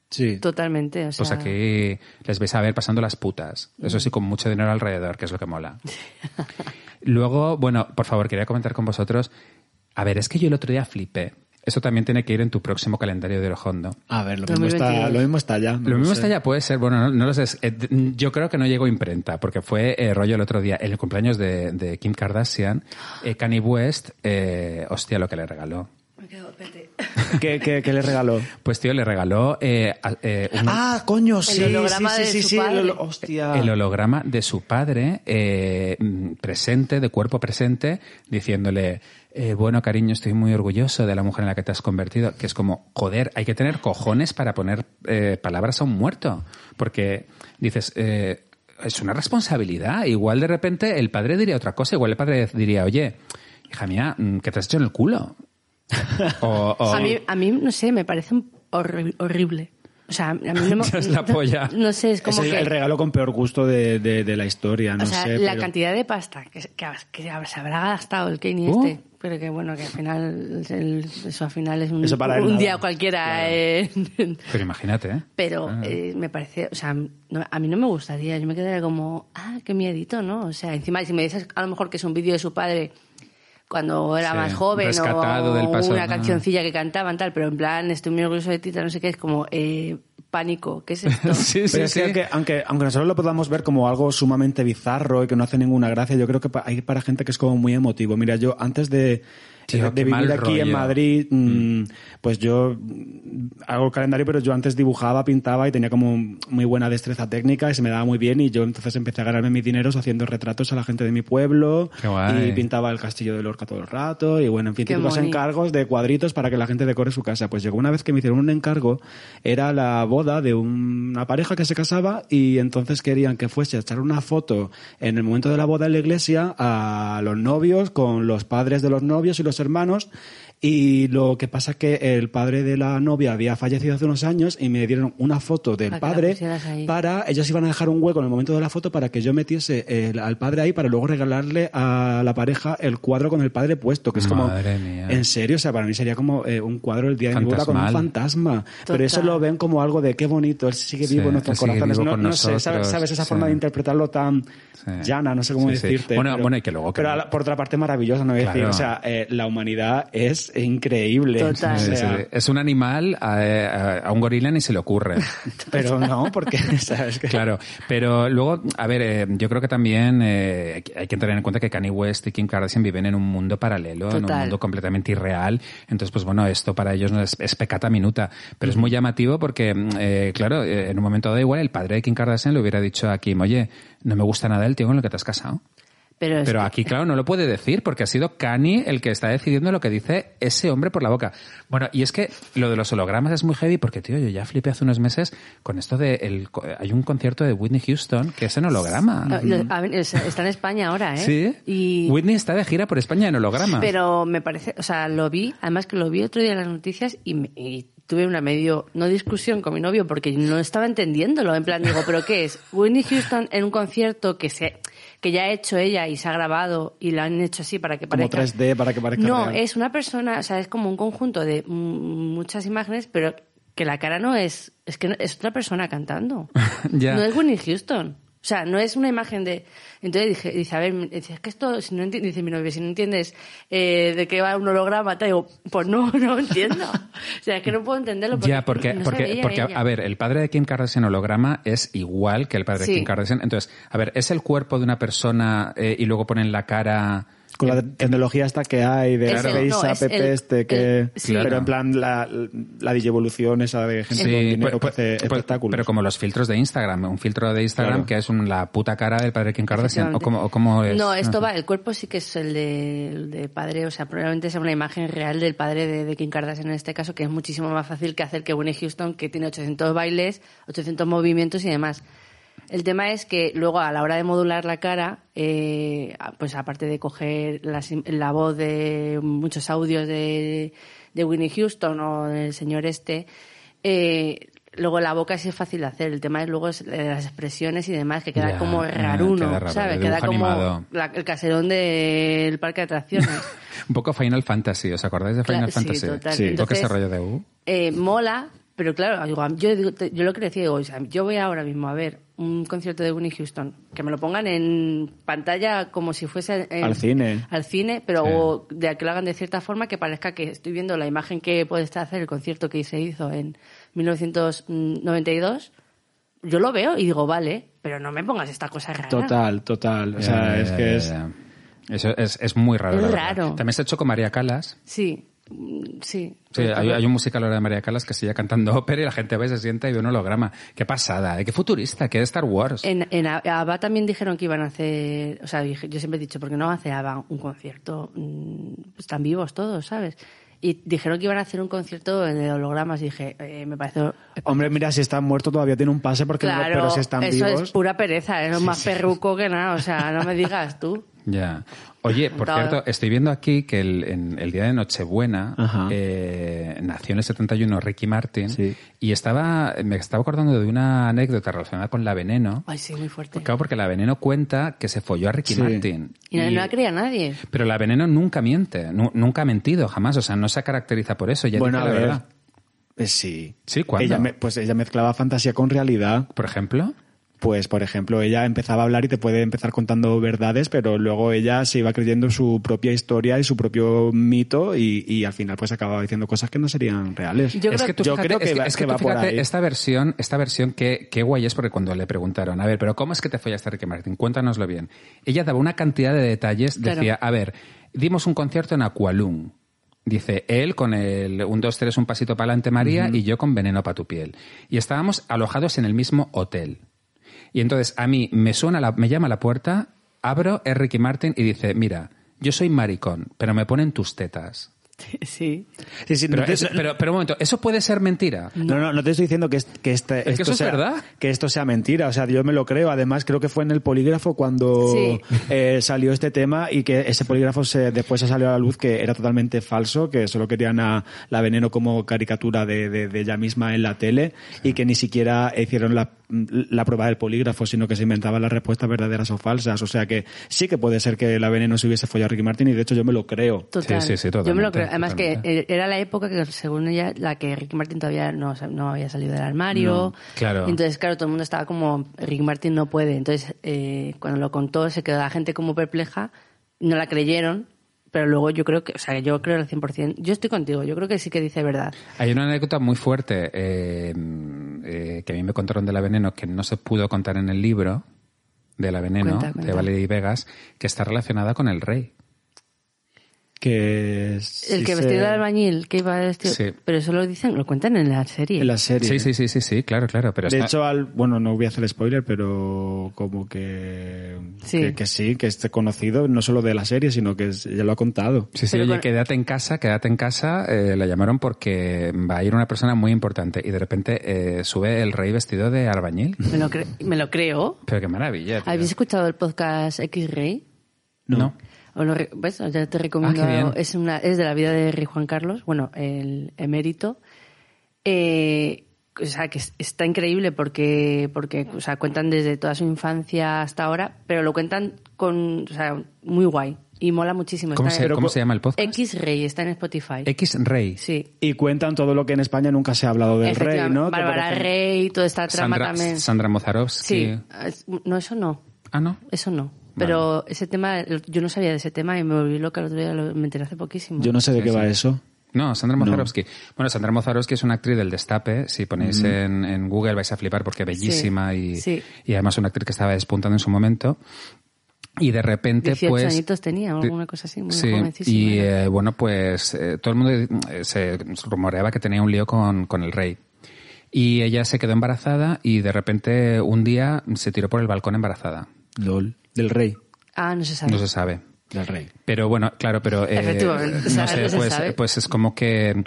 Sí. Totalmente. O sea, pues aquí les vais a ver pasando las putas. Eso sí, con mucho dinero alrededor, que es lo que mola. Luego, bueno, por favor, quería comentar con vosotros. A ver, es que yo el otro día flipé. Eso también tiene que ir en tu próximo calendario de Orojondo. A ver, lo mismo, 2022. está, lo mismo está ya. no Lo mismo sé. está ya, puede ser, bueno, no, no lo sé. Eh, Yo creo que no llegó imprenta, porque fue eh, rollo el otro día, en el cumpleaños de, de Kim Kardashian, eh, Kanye West, eh, hostia, lo que le regaló. Me quedo, espérate. ¿Qué, qué- qué le regaló? Pues tío, le regaló eh, eh, un- Ah, coño, sí, holograma sí, de sí, su sí, padre. el holo- hostia. el holograma de su padre eh, presente, de cuerpo presente, diciéndole, eh, bueno, cariño, estoy muy orgulloso de la mujer en la que te has convertido, que es como, joder, hay que tener cojones para poner eh, palabras a un muerto, porque dices, eh, es una responsabilidad, igual de repente el padre diría otra cosa, igual el padre diría, oye, hija mía, mm, ¿qué te has hecho en el culo? O- o- A, mí, a mí, no sé, me parece horri- horrible. O sea, a mí no me... Es la polla. No sé, es Es como el, que... el regalo con peor gusto de, de- de la historia, no o sea, sé. la pero- cantidad de pasta que, que, que se habrá gastado el Kanye Uh. este, pero que bueno, que al final, el- eso al final es un, Eso para él un nada. día cualquiera. Claro. eh, Pero imagínate, ¿eh? pero Ah. eh, me parece, o sea, no- a mí no me gustaría, yo me quedaría como, ah, qué miedito, ¿no? O sea, encima si me dices a lo mejor que es un vídeo de su padre cuando era Sí, más joven o del pasado. una cancioncilla que cantaban tal, pero en plan estoy muy orgulloso de ti, tal, no sé qué, es como eh, pánico, ¿qué es esto? sí, sí, Pero es sí. que aunque, aunque, aunque nosotros lo podamos ver como algo sumamente bizarro y que no hace ninguna gracia, yo creo que pa- hay para gente que es como muy emotivo. Mira, yo antes de, Tío, de vivir aquí en. Madrid, mm, pues yo mm, hago el calendario, pero yo antes dibujaba, pintaba y tenía como muy buena destreza técnica y se me daba muy bien y yo entonces empecé a ganarme mis dineros haciendo retratos a la gente de mi pueblo y pintaba el castillo de Lorca todo el rato y bueno, en fin, moni. encargos de cuadritos para que la gente decore su casa. Pues llegó una vez que me hicieron un encargo, era la boda de una pareja que se casaba y entonces querían que fuese a echar una foto en el momento de la boda en la iglesia a los novios con los padres de los novios y los hermanos y lo que pasa que el padre de la novia había fallecido hace unos años y me dieron una foto del Para padre para ellos iban a dejar un hueco en el momento de la foto para que yo metiese el- al padre ahí para luego regalarle a la pareja el cuadro con el padre puesto que es como Madre mía. en serio o sea para mí sería como eh, un cuadro del día de mi boda con un fantasma pero eso lo ven como algo de qué bonito él sigue Sí, vivo en nuestros corazones no, no sé ¿sabes, esa sí. forma de interpretarlo tan Sí. llana no sé cómo Sí, sí. decirte Bueno, pero, bueno, y que luego que pero no- a la- por otra parte maravillosa no voy a decir Claro. o sea eh, la humanidad es increíble Total. Sí, sí. Es un animal, a, a- a un gorila ni se le ocurre. pero no porque sabes que Claro, pero luego, a ver, eh, yo creo que también eh, hay que- tener en cuenta que Kanye West y Kim Kardashian viven en un mundo paralelo, en un mundo completamente irreal. Entonces, pues bueno, esto para ellos no es, es pecata minuta. Pero es muy llamativo porque, mm, eh, claro, eh, en un momento dado igual el padre de Kim Kardashian le hubiera dicho a Kim, oye, no me gusta nada el tío con el que te has casado. Pero, aquí, claro, no lo puede decir porque ha sido Kanye el que está decidiendo lo que dice ese hombre por la boca. Bueno, y es que lo de los hologramas es muy heavy porque, tío, yo ya flipé hace unos meses con esto de... El, hay un concierto de Whitney Houston que es en holograma. A ver, está en España ahora, ¿eh? Sí. Y, Whitney está de gira por España en holograma. Pero me parece, o sea, lo vi, además que lo vi otro día en las noticias y, me- y tuve una medio, no discusión con mi novio porque no estaba entendiéndolo. En plan, digo, ¿pero qué es? Whitney Houston en un concierto que se que ya ha hecho ella y se ha grabado y lo han hecho así para que como parezca... 3D para que parezca No, real. es una persona, o sea, es como un conjunto de mm, muchas imágenes, pero que la cara no es, es que no- es otra persona cantando. Ya. No es Whitney Houston. O sea, no es una imagen de... Entonces dije, dice, a ver, dice, es que esto, si no enti- dice mi novio, si no entiendes eh, de qué va un holograma, te digo, pues no, no entiendo. O sea, es que no puedo entenderlo porque, ya, porque, no porque, porque a ver, el padre de Kim Kardashian holograma es igual que el padre Sí. de Kim Kardashian. Entonces, a ver, ¿es el cuerpo de una persona eh, y luego ponen la cara... con la tecnología esta que hay de Face no, es app el- este que el- sí. pero Claro. en plan la, la digievolución esa de gente con dinero pues- que hace pues- espectáculos pero como los filtros de Instagram, un filtro de Instagram Claro. que es un- la puta cara del padre de Kim Kardashian, o como, o como es. No, esto va, el cuerpo sí que es el de, el de padre, o sea, probablemente sea una imagen real del padre de, de Kim Kardashian en este caso, que es muchísimo más fácil que hacer que Winnie Houston, que tiene 800 bailes, 800 movimientos y demás. El tema es que luego a la hora de modular la cara, eh, pues aparte de coger im- la voz de muchos audios de, de Winnie Houston o del señor este, eh, luego la boca sí es fácil de hacer. El tema es luego es, eh, las expresiones y demás, que queda Ya, como raruno, queda raro, ¿sabes? Queda como la- el caserón del parque de atracciones. Un poco Final Fantasy, ¿os acordáis de Final Claro, sí, Fantasy? total. Ese rollo de uh. Eh, mola, Pero claro, digo, yo, digo- yo lo que decía, digo, o sea, yo voy ahora mismo a ver un concierto de Winnie Houston, que me lo pongan en pantalla como si fuese en- Al cine. al cine, pero Sí. o de que lo hagan de cierta forma que parezca que estoy viendo la imagen que puede estar hacer el concierto que se hizo en 1992. Yo lo veo y digo, vale, pero no me pongas esta cosa rara. Total, total. O sea, es que es... ya. Eso es, es muy raro. Es raro. También se ha hecho con María Calas. Sí, sí. Sí, hay, hay un musical ahora de María Calas que sigue cantando ópera y la gente va y se sienta y ve un holograma. Qué pasada, ¿eh? qué futurista, qué de Star Wars. En, en ABBA también dijeron que iban a hacer, o sea, yo siempre he dicho, porque no hace ABBA un concierto? Mm, Están vivos todos, ¿sabes? Y dijeron que iban a hacer un concierto de hologramas y dije, eh, me parece... Hombre, mira, si están muertos todavía tiene un pase porque Claro, pero si están eso vivos... es pura pereza, es más perruco que nada, o sea, no me digas tú. Ya. Oye, por cierto, estoy viendo aquí que el, en el día de Nochebuena eh, nació en el 71 Ricky Martin Sí. y estaba me estaba acordando de una anécdota relacionada con la Veneno. Ay, sí, muy fuerte. Claro, porque la Veneno cuenta que se folló a Ricky Sí. Martin. Y no, Y- no la creía nadie. Pero la Veneno nunca miente, nu- nunca ha mentido jamás, o sea, no se caracteriza por eso. Ella Bueno, dice a la ver. verdad. Eh, sí. Sí, ¿cuándo? Ella me- pues ella mezclaba fantasía con realidad. Por ejemplo. Pues, por ejemplo, ella empezaba a hablar y te puede empezar contando verdades, pero luego ella se iba creyendo su propia historia y su propio mito y, y al final pues acababa diciendo cosas que no serían reales. Yo es creo- que tú yo fíjate, creo que es que, va- es que que tú va por fíjate, ahí. esta versión, esta versión qué, qué guay es porque cuando le preguntaron, a ver, pero ¿cómo es que te follaste a Ricky Martin? Cuéntanoslo bien. Ella daba una cantidad de detalles, Claro. decía, a ver, dimos un concierto en Aqualung. Dice él con el un, dos, tres, un pasito para adelante María y yo con veneno para tu piel. Y estábamos alojados en el mismo hotel. Y entonces a mí me suena, la, me llama a la puerta, abro, es Ricky Martin y dice, mira, yo soy maricón, pero me ponen tus tetas. Sí. Sí, sí, Pero, no te- eso- pero, pero un momento, ¿eso puede ser mentira? No, no, no te estoy diciendo que, es- que, este- Es que esto eso es sea, verdad. que esto sea mentira. O sea, yo me lo creo. Además, creo que fue en el polígrafo cuando Sí. eh, salió este tema y que ese polígrafo se, después se salió a la luz que era totalmente falso, que solo querían a la veneno como caricatura de, de- de ella misma en la tele y que ni siquiera hicieron la, la prueba del polígrafo, sino que se inventaban las respuestas verdaderas o falsas. O sea que sí que puede ser que la veneno se hubiese follado a Ricky Martin y de hecho yo me lo creo. Total. Sí, sí, sí, Yo me lo totalmente, creo. Además totalmente. que eh, era la época que, según ella, la que Ricky Martin todavía no, no había salido del armario. No, claro. Entonces, claro, todo el mundo estaba como, Ricky Martin no puede. Entonces, eh, cuando lo contó, se quedó la gente como perpleja. No la creyeron. Pero luego yo creo que, o sea, yo creo al 100%. Yo estoy contigo, yo creo que sí que dice verdad. Hay una anécdota muy fuerte eh, eh, que a mí me contaron de la veneno que no se pudo contar en el libro de la veneno Cuenta, cuenta. de Valerie Vegas que está relacionada con el rey. Que El que se- vestido de albañil, que iba vestido. Sí. Pero eso lo dicen, lo cuentan en la serie. en la serie. Sí, sí, sí, sí, sí, claro, claro. Pero de está- hecho, al, bueno, no voy a hacer spoiler, pero como que Sí. que, que sí, que esté conocido, no solo de la serie, sino que es- ya lo ha contado. Sí, sí, Pero oye, con- quédate en casa, quédate en casa, eh, la llamaron porque va a ir una persona muy importante y de repente eh, sube el rey vestido de albañil. Me lo, cre- me lo creo. Pero qué maravilla. tío. ¿Habéis escuchado el podcast X-Ray? No. Os lo re- ¿Ves? Ya te recomiendo. Ah, bien. es, una, es de la vida de Rey Juan Carlos, bueno, el emérito. Eh, o sea, que es- está increíble porque, porque o sea, cuentan desde toda su infancia hasta ahora, pero lo cuentan con, o sea, muy guay. Y mola muchísimo. ¿Cómo, se, en- cómo se llama el podcast? X-Ray, está en Spotify. X-Rey. sí. Y cuentan todo lo que en España nunca se ha hablado del rey. ¿no? Bárbara Rey, toda esta trama Sandra, también. Sandra Mozarovsky. Sí. No, eso no. Ah, no. Eso no. Pero ese tema, yo no sabía de ese tema y me volví loca el otro día, lo- me enteré hace poquísimo. Yo no sé de Sí, qué sí. va eso. No, Sandra Mozarovsky. Bueno, Sandra Mozarovsky es una actriz del Destape. Si ponéis en, en Google vais a flipar porque es bellísima y, sí. y además una actriz que estaba despuntando en su momento. Y de repente, 18 pues. añitos tenía, o alguna cosa así, muy sí, y eh, bueno, pues eh, todo el mundo eh, se rumoreaba que tenía un lío con, con el rey. Y ella se quedó embarazada y de repente un día se tiró por el balcón embarazada. LOL. Del rey. Ah, no se sabe. No se sabe. Del rey. Pero bueno, claro, pero eh, Efectivamente, o no sea, sé, no se pues, sabe. pues es como que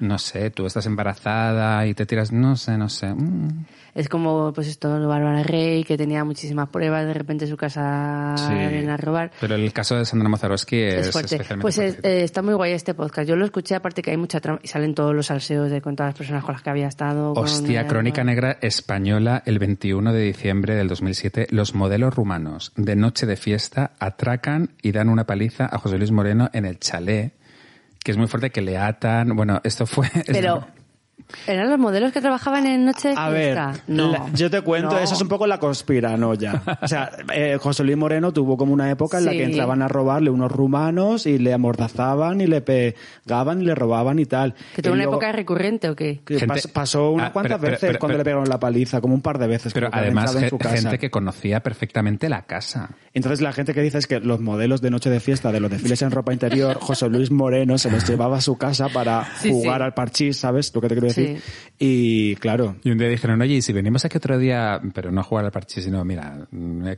no sé, tú estás embarazada y te tiras, no sé, no sé. mm. Es como, pues esto, Bárbara Rey, que tenía muchísimas pruebas, de repente su casa Sí. a robar. Pero el caso de Sandra Mozarovsky es, Es fuerte. especialmente Pues es- eh, está muy guay este podcast. Yo lo escuché, aparte que hay mucha trama, y salen todos los salseos de con todas las personas con las que había estado. con- Hostia, Crónica Negra Española, el 21 de diciembre del 2007. Los modelos rumanos de noche de fiesta atracan y dan una paliza a José Luis Moreno en el chalet, que es muy fuerte, que le atan. Bueno, esto fue... Pero ¿Eran los modelos que trabajaban en Noche de A ver, Fiesta? no. la- yo te cuento, no. eso es un poco la conspiranoia. O sea, eh, José Luis Moreno tuvo como una época en la que entraban a robarle unos rumanos y le amordazaban y le pegaban y le robaban y tal. ¿Que tuvo una luego- época recurrente o qué? que Gente- pas- pasó unas Ah, cuantas pero- veces pero- cuando pero- le pegaron la paliza, como un par de veces. Pero además, en su casa. gente que conocía perfectamente la casa. Entonces la gente que dice es que los modelos de noche de fiesta de los desfiles en ropa interior, José Luis Moreno se los llevaba a su casa para Sí, jugar sí. al parchís, ¿sabes lo que te quiero decir? Sí. Y claro, Y un día dijeron, oye, y si venimos aquí otro día, pero no a jugar al parchís, sino, mira,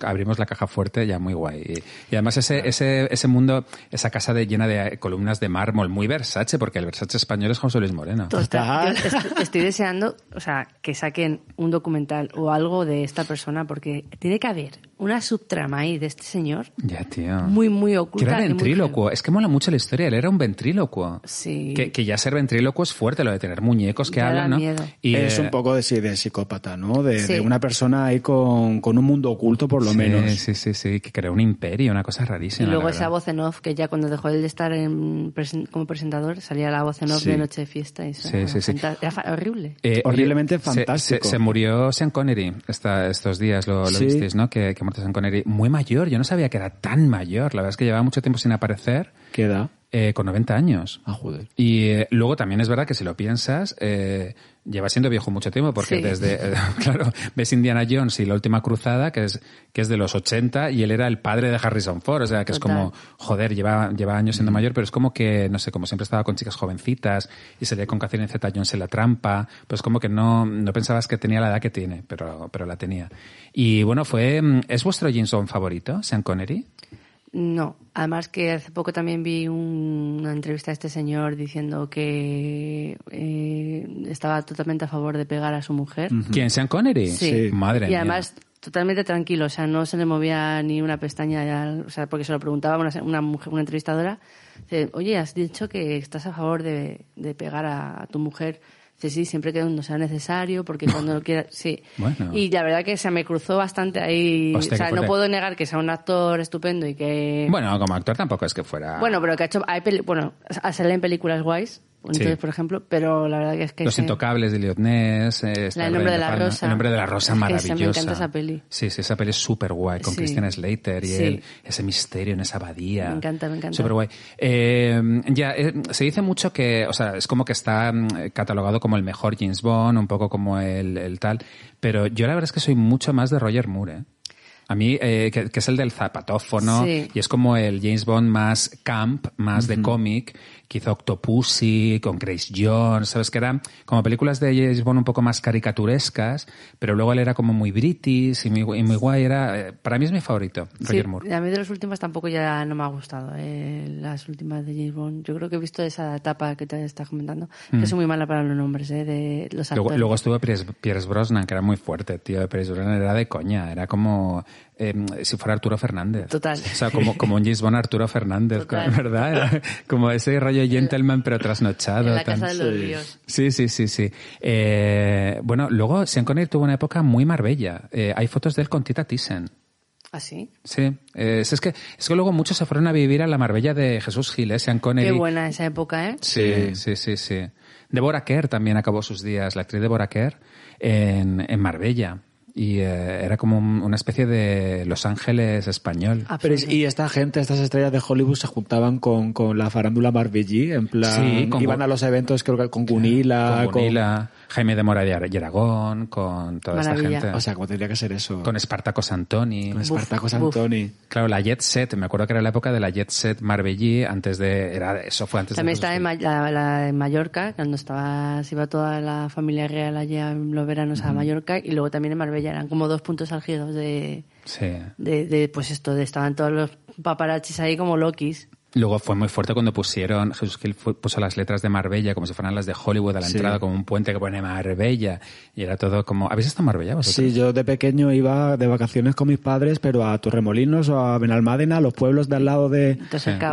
abrimos la caja fuerte, ya muy guay. Y, y además ese, ese, ese mundo, esa casa de, llena de columnas de mármol, muy Versace, porque el Versace español es José Luis Moreno. Total. Total. Yo est- estoy deseando, o sea, que saquen un documental o algo de esta persona porque tiene que haber una subtrama ahí de este señor Ya, tío. muy, muy Que oculta. era y muy ventrílocuo. Es que mola mucho la historia. Él era un ventrílocuo. Sí. Que, que ya ser ventrílocuo es fuerte, lo de tener muñecos que Ya da hablan, ¿no? miedo. Y, es eh, un poco de, psicópata, ¿no? De, Sí. de una persona ahí con, con un mundo oculto, por lo sí, menos. Sí, sí, sí. Que creó un imperio, una cosa Y rarísima. luego la esa voz en off, que ya cuando dejó él de estar en como presentador, salía la voz en off Sí. de Noche de Fiesta. Y eso Sí, era sí, sí. Era horrible. Eh, Horriblemente se- fantástico. Se, se murió Sean Connery esta- estos días, lo, lo Sí. visteis, ¿no? Que, que muerto Sean Connery. Muy mayor, yo no sabía que era tan mayor. La verdad es que llevaba mucho tiempo sin aparecer, ¿Qué edad? Eh, con 90 años. Ah, joder. Y eh, luego también es verdad que si lo piensas, eh, lleva siendo viejo mucho tiempo, porque Sí. desde, eh, claro, ves Indiana Jones y la última cruzada, que es, que es de los 80, y él era el padre de Harrison Ford, o sea, que es Total. como, joder, lleva, lleva años siendo mayor, pero es como que, no sé, como siempre estaba con chicas jovencitas y salía con Catherine Zeta Jones en la trampa, pues como que no, no pensabas que tenía la edad que tiene, pero, pero la tenía. Y bueno, fue, mm, ¿es vuestro James Bond favorito, Sean Connery? No, además que hace poco también vi un- una entrevista a este señor diciendo que eh, estaba totalmente a favor de pegar a su mujer. ¿Quién, Sean Connery? Sí. Madre y mía. además totalmente tranquilo, o sea, no se le movía ni una pestaña, ya, o sea, porque se lo preguntaba una, una mujer, una entrevistadora, dice, oye, has dicho que estás a favor de, de pegar a, a tu mujer. Dice, sí, siempre que no sea necesario, porque cuando lo quiera, sí. Bueno. Y la verdad que se me cruzó bastante ahí, Hostia, o sea, no puedo negar que sea un actor estupendo y que... Bueno, como actor tampoco es que fuera... Bueno, pero que ha hecho, hay peli- bueno, en películas guays, entonces, Sí. por ejemplo, pero la verdad que es que... Los Intocables de eh, La El nombre de la Palma. rosa. El nombre de la rosa, Es que esa- me maravillosa. encanta esa peli. Sí, sí, esa peli es súper guay, con Sí. Christian Slater y Sí. él, ese misterio en esa abadía. Me encanta, me encanta. Súper guay. Eh, ya, eh, se dice mucho que, o sea, es como que está mm, catalogado como el mejor James Bond, un poco como el, el tal, pero yo la verdad es que soy mucho más de Roger Moore, ¿eh? A mí, eh, que, que es el del zapatófono, Sí. y es como el James Bond más camp, más de cómic, que hizo Octopussy, con Grace Jones, ¿sabes? Que eran como películas de James Bond un poco más caricaturescas, pero luego él era como muy british y muy, y muy guay. Era, eh, para mí es mi favorito, Sí, Roger Moore. a mí de las últimas tampoco ya no me ha gustado. eh, las últimas de James Bond. Yo creo que he visto esa etapa que te estás comentando. Que soy muy mala para los nombres eh, de los actores. Luego, luego estuvo Pierce, Pierce Brosnan, que era muy fuerte, tío. Pierce Brosnan era de coña, era como eh, si fuera Arturo Fernández. Total. O sea, como, como un James Bond Arturo Fernández, Total. ¿verdad? Era como ese rollo gentleman, pero trasnochado. en la tan- casa de los ríos. Sí, sí, sí, sí. Eh, bueno, luego Sean Connery tuvo una época muy Marbella. Eh, hay fotos de él con Tita Thyssen. ¿Ah, sí? Sí, eh, es, es que, es que luego muchos se fueron a vivir a la Marbella de Jesús Gil, ¿eh? Sean Connery. Qué buena esa época, ¿eh? Sí, sí, sí, sí. Deborah Kerr también acabó sus días, la actriz Deborah Kerr, en, en Marbella. Y eh, era como un- una especie de Los Ángeles español. Pero Absolutamente. y esta gente, estas estrellas de Hollywood se juntaban con, con la farándula Marbellí, en plan, Sí, con iban a los eventos creo que con Gunila, con Gunila, Jaime de Mora de y Aragón, con toda Maravilla. esta gente. o sea, como tendría que ser eso. con Espartaco Santoni. Con Espartaco Santoni. Claro, la Jet Set, me acuerdo que era la época de la Jet Set Marbellí, antes de, era, eso fue antes También de está en, Ma- la, la de Mallorca, cuando estaba, se iba toda la familia real allá en los veranos a Mallorca, y luego también en Marbella. Eran como dos puntos álgidos de, Sí. de, de, pues esto, de estaban todos los paparazzis ahí como lokis. Luego fue muy fuerte cuando pusieron, Jesús Gil puso las letras de Marbella como si fueran las de Hollywood a la Sí. entrada, como un puente que pone Marbella. Y era todo como, ¿habéis estado en Marbella vosotros? Sí, yo de pequeño iba de vacaciones con mis padres, pero a Torremolinos o a Benalmádena, los pueblos de al lado de...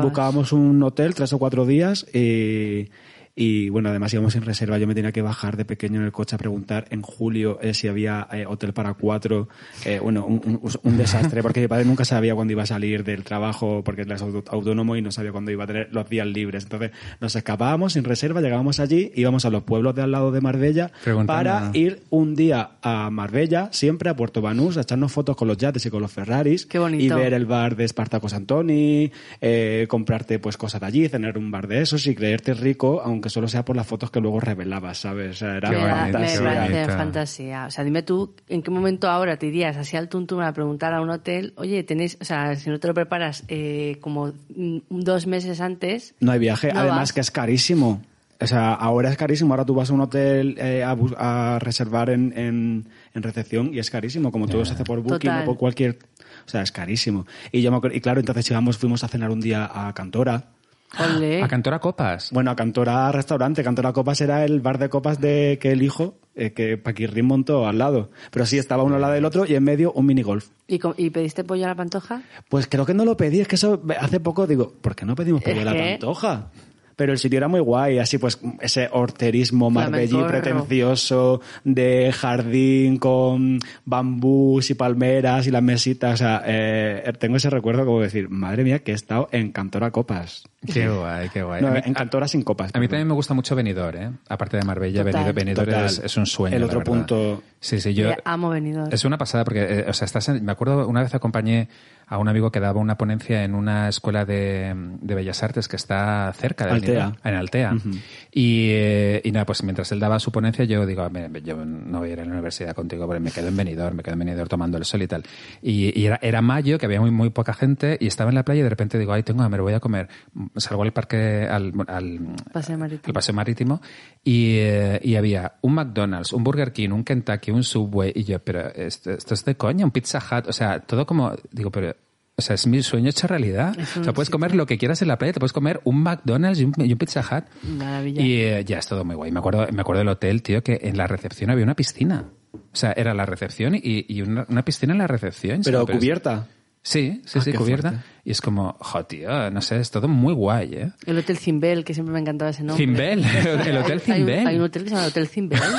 Buscábamos un hotel tres o cuatro días y, Y bueno, además íbamos sin reserva. Yo me tenía que bajar de pequeño en el coche a preguntar en julio eh, si había eh, hotel para cuatro. Eh, bueno, un, un- un desastre, porque mi padre nunca sabía cuándo iba a salir del trabajo, porque auto- autónomo y no sabía cuándo iba a tener los días libres. Entonces nos escapábamos sin reserva, llegábamos allí, íbamos a los pueblos de al lado de Marbella para ir un día a Marbella, siempre a Puerto Banús, a echarnos fotos con los yates y con los Ferraris. Qué bonito. Y ver el bar de Espartacos Antoni, eh, comprarte pues cosas de allí, tener un bar de esos y creerte rico, aunque solo sea por las fotos que luego revelabas, ¿sabes? O sea, era me parece bonito. fantasía. O sea, dime tú, ¿en qué momento ahora te irías así al tuntum a preguntar a un hotel, oye, tenéis, o sea, si no te lo preparas eh, como mm, dos meses antes, No hay viaje, No además vas. que es carísimo. O sea, ahora es carísimo. Ahora tú vas a un hotel eh, a, reservar en, en, en recepción y es carísimo, como todo se hace por Booking Total. o por cualquier... O sea, es carísimo. Y yo me acuerdo- y claro, entonces íbamos, fuimos a cenar un día a Cantora. A Cantora Copas. Bueno, a Cantora Restaurante. Cantora Copas era el bar de copas de que el hijo, eh, que Paquirrín montó al lado. Pero sí, estaba uno al lado del otro y en medio un minigolf. ¿Y, ¿y pediste pollo a la pantoja? Pues creo que no lo pedí, es que eso hace poco digo, ¿por qué no pedimos pollo a la pantoja? Pero el sitio era muy guay, así pues ese horterismo marbellí pretencioso de jardín con bambús y palmeras y las mesitas. O sea, eh, tengo ese recuerdo como decir, madre mía, que he estado en Cantora Copas. Qué guay, qué guay. No, mí- en Cantora sin copas. A mí también me gusta mucho Benidorm, ¿eh? Aparte de Marbella, Total. Benidorm, Total. es, es un sueño. El otro punto- Sí, sí, yo... Eh, amo Benidorm. Es una pasada porque, eh, o sea, estás en- me acuerdo una vez acompañé a un amigo que daba una ponencia en una escuela de, de Bellas Artes que está cerca de Altea. Benidorm, en Altea. y, eh, y nada, pues mientras él daba su ponencia yo digo, "Me- yo no voy a ir a la universidad contigo porque me quedo en Benidorm, me quedo en Benidorm tomando el sol y tal. Y, y era, era mayo, que había muy, muy poca gente y estaba en la playa y de repente digo, ay, tengo hambre, voy a comer. Salgo al parque, al, al, Paseo marítimo. al paseo marítimo y, eh, y había un McDonald's, un Burger King, un Kentucky, un Subway y yo, pero esto, esto es de coña, un Pizza Hut, o sea, todo como, digo, pero, o sea, es mi sueño hecho realidad. O sea, puedes comer lo que quieras en la playa, te puedes comer un McDonald's y un, y un Pizza Hut. Maravilla. Y eh, ya es todo muy guay. Me acuerdo, me acuerdo del hotel, tío, que en la recepción había una piscina. O sea, era la recepción y, y una, una piscina en la recepción. Pero ¿sabes? cubierta. Sí, sí, Ah, sí, cubierta. fuerte. Y es como, jo, tío, no sé, es todo muy guay, ¿eh? El Hotel Zimbel, que siempre me ha encantado ese nombre. Zimbel, el Hotel Hay Zimbel. Hay un hotel que se llama Hotel Zimbel.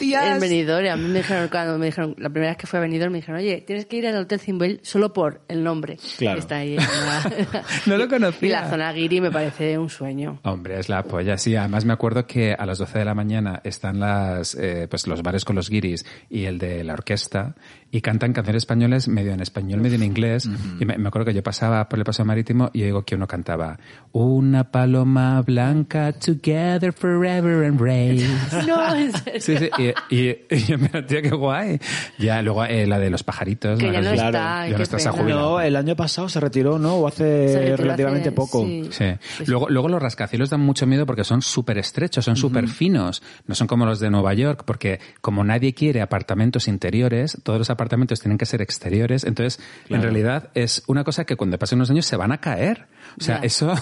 En Benidorm, y a mí me dijeron, cuando me dijeron, la primera vez que fui a Benidorm, me dijeron, oye, tienes que ir al Hotel Zimbel solo por el nombre. Claro. Que Está ahí. en la- No lo conocía. Y la zona guiri me parece un sueño. Hombre, es la polla, sí. Además me acuerdo que a las 12 de la mañana están las, eh, pues los bares con los guiris y el de la orquesta y cantan canciones españoles medio en español, medio en inglés. Y me, me acuerdo que yo pasaba por el paseo marítimo y oigo que uno cantaba Una paloma blanca, together forever and race. No, en serio. Sí, sí, y, y, y yo me tío, qué guay. Ya, luego eh, la de los pajaritos. Que ¿no? ya no Los- está, ya no está, se ha pena. jubilado. No, el año pasado se retiró, ¿no? O hace relativamente hace- poco. sí. Sí. Luego, luego los rascacielos dan mucho miedo porque son súper estrechos, son súper finos. No son como los de Nueva York, porque como nadie quiere apartamentos interiores, todos los apartamentos tienen que ser exteriores. Entonces, en realidad, es una cosa que cuando pasen unos años se van a caer. O sea, Ya. eso,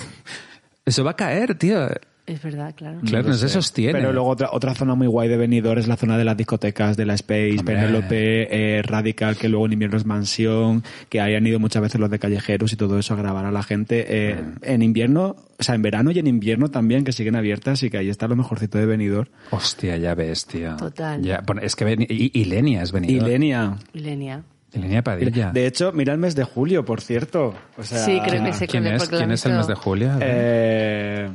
eso va a caer, tío. Es verdad, claro. Claro, no se sostiene. Pero luego otra, otra zona muy guay de Benidorm es la zona de las discotecas, de la Space. Penélope, eh, Radical, que luego en invierno es Mansión, que ahí han ido muchas veces los de callejeros y todo eso a grabar a la gente. Eh. En invierno, o sea, en verano y en invierno también, que siguen abiertas y que ahí está lo mejorcito de Benidorm. Hostia, ya ves, tío. Total. Ya, bueno, es que ven, y, y Lenia es Y venido. Lenia. Ilenia. Lenia Padilla. De hecho, mira el mes de julio, por cierto. O sea, Sí, creo que sé ¿Quién es, ¿Quién es el mes de julio? Eh,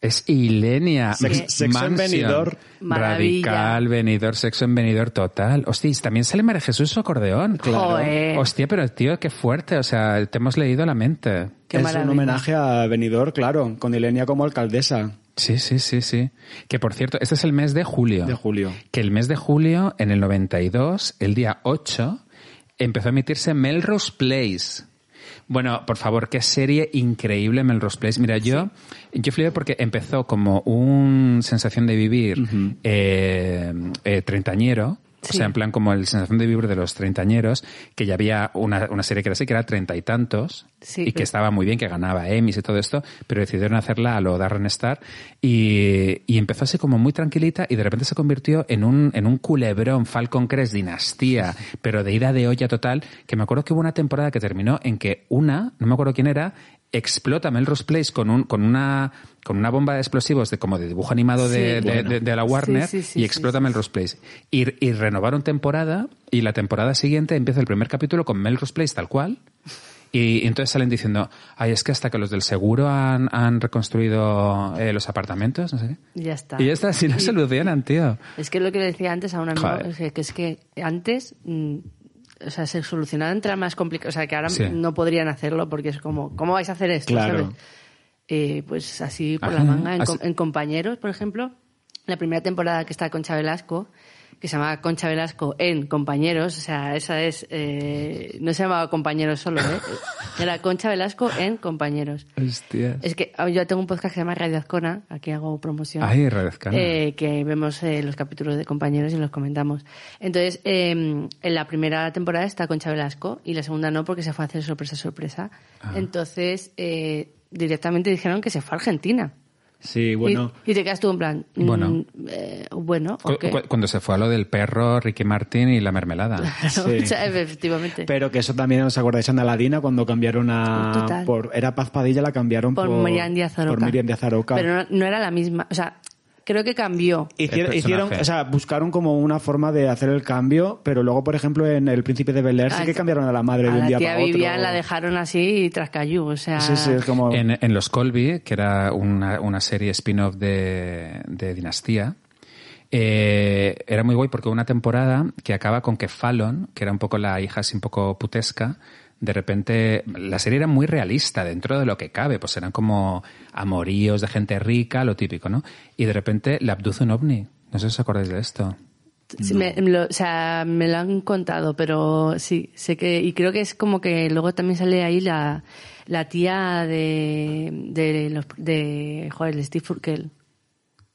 Es Ilenia. Sex- Sexo en. Maravilla. Radical, venidor, sexo en venidor total. Hostia, también sale María Jesús su acordeón. Joder. Hostia, pero tío, qué fuerte. O sea, te hemos leído la mente. Qué es maravilla. un homenaje a Benidorm, claro, con Ilenia como alcaldesa Sí, sí, sí, sí. Que por cierto, este es el mes de julio. de julio. Que el mes de julio, en el 92, el día 8, empezó a emitirse Melrose Place. Bueno, por favor, qué serie increíble Melrose Place. Mira, yo, yo flipé porque empezó como un sensación de vivir eh, eh, treintañero. O sea, en plan como el sensación de vivir de los treintañeros, que ya había una, una serie que era así, que era treinta y tantos, Sí, y que estaba muy bien, que ganaba Emmys y todo esto, pero decidieron hacerla a lo Darren Star y, y empezó así como muy tranquilita y de repente se convirtió en un, en un culebrón Falcon Crest dinastía, pero de ida de olla total, que me acuerdo que hubo una temporada que terminó en que una, no me acuerdo quién era, explota Melrose Place con, un, con, una, con una bomba de explosivos de como de dibujo animado de, Sí. de- de- de la Warner Sí, sí, sí, y explota Melrose Place. Y, y renovaron temporada y la temporada siguiente empieza el primer capítulo con Melrose Place tal cual. Y, y entonces salen diciendo, ay, es que hasta que los del seguro han, han reconstruido eh, los apartamentos, no sé qué. Ya está. Y ya está, así lo Y- solucionan, tío. Es que lo que le decía antes a un amigo, es que, que es que antes, mm, o sea, se solucionaban tramas complicadas, o sea, que ahora Sí. no podrían hacerlo porque es como, ¿cómo vais a hacer esto? Claro. ¿sabes? Eh, pues así por Ajá, la manga, en, com- en Compañeros, por ejemplo, la primera temporada que está Concha Velasco, que se llamaba Concha Velasco en Compañeros, o sea, esa es, eh, no se llamaba Compañeros solo, ¿eh? Era Concha Velasco en Compañeros. Hostia. Es que ah, yo tengo un podcast que se llama Radio Azcona, aquí hago promoción. Ay, Redezcana. Eh, que vemos eh, los capítulos de compañeros y los comentamos. Entonces, eh, en la primera temporada está Concha Velasco y la segunda no porque se fue a hacer sorpresa sorpresa. Ah. Entonces, directamente dijeron que se fue a Argentina. Sí, bueno. Y, y te quedas tú en plan, mm, Bueno. eh, bueno, Cu- ok. cu- Cuando se fue a lo del perro, Ricky Martin y la mermelada. Sí. O sea, efectivamente. Pero que eso también os acordáis en Aladina cuando cambiaron a Total. por era Paz Padilla la cambiaron por, por, Miriam Díaz Aroca. por Miriam Díaz Aroca. Pero no, no era la misma. O sea, creo que cambió. Hicieron, hicieron- o sea, buscaron como una forma de hacer el cambio, pero luego, por ejemplo, en El Príncipe de Bel Air sí Ah, que cambiaron a la madre a de un la día para otro. Vivian la dejaron así y tras cayó. O sea, Sí, sí, es como... En, en Los Colby, que era una, una serie spin-off de, de Dinastía, eh, era muy guay porque una temporada que acaba con que Fallon, que era un poco la hija así un poco putesca, de repente la serie era muy realista dentro de lo que cabe, pues eran como amoríos de gente rica, lo típico, ¿no? Y de repente le abduce un ovni. No sé si os acordáis de esto. Sí, me, lo, o sea, me lo han contado, pero sí, sé que, y creo que es como que luego también sale ahí la, la tía de, de los, de, joder, el Steve Urkel.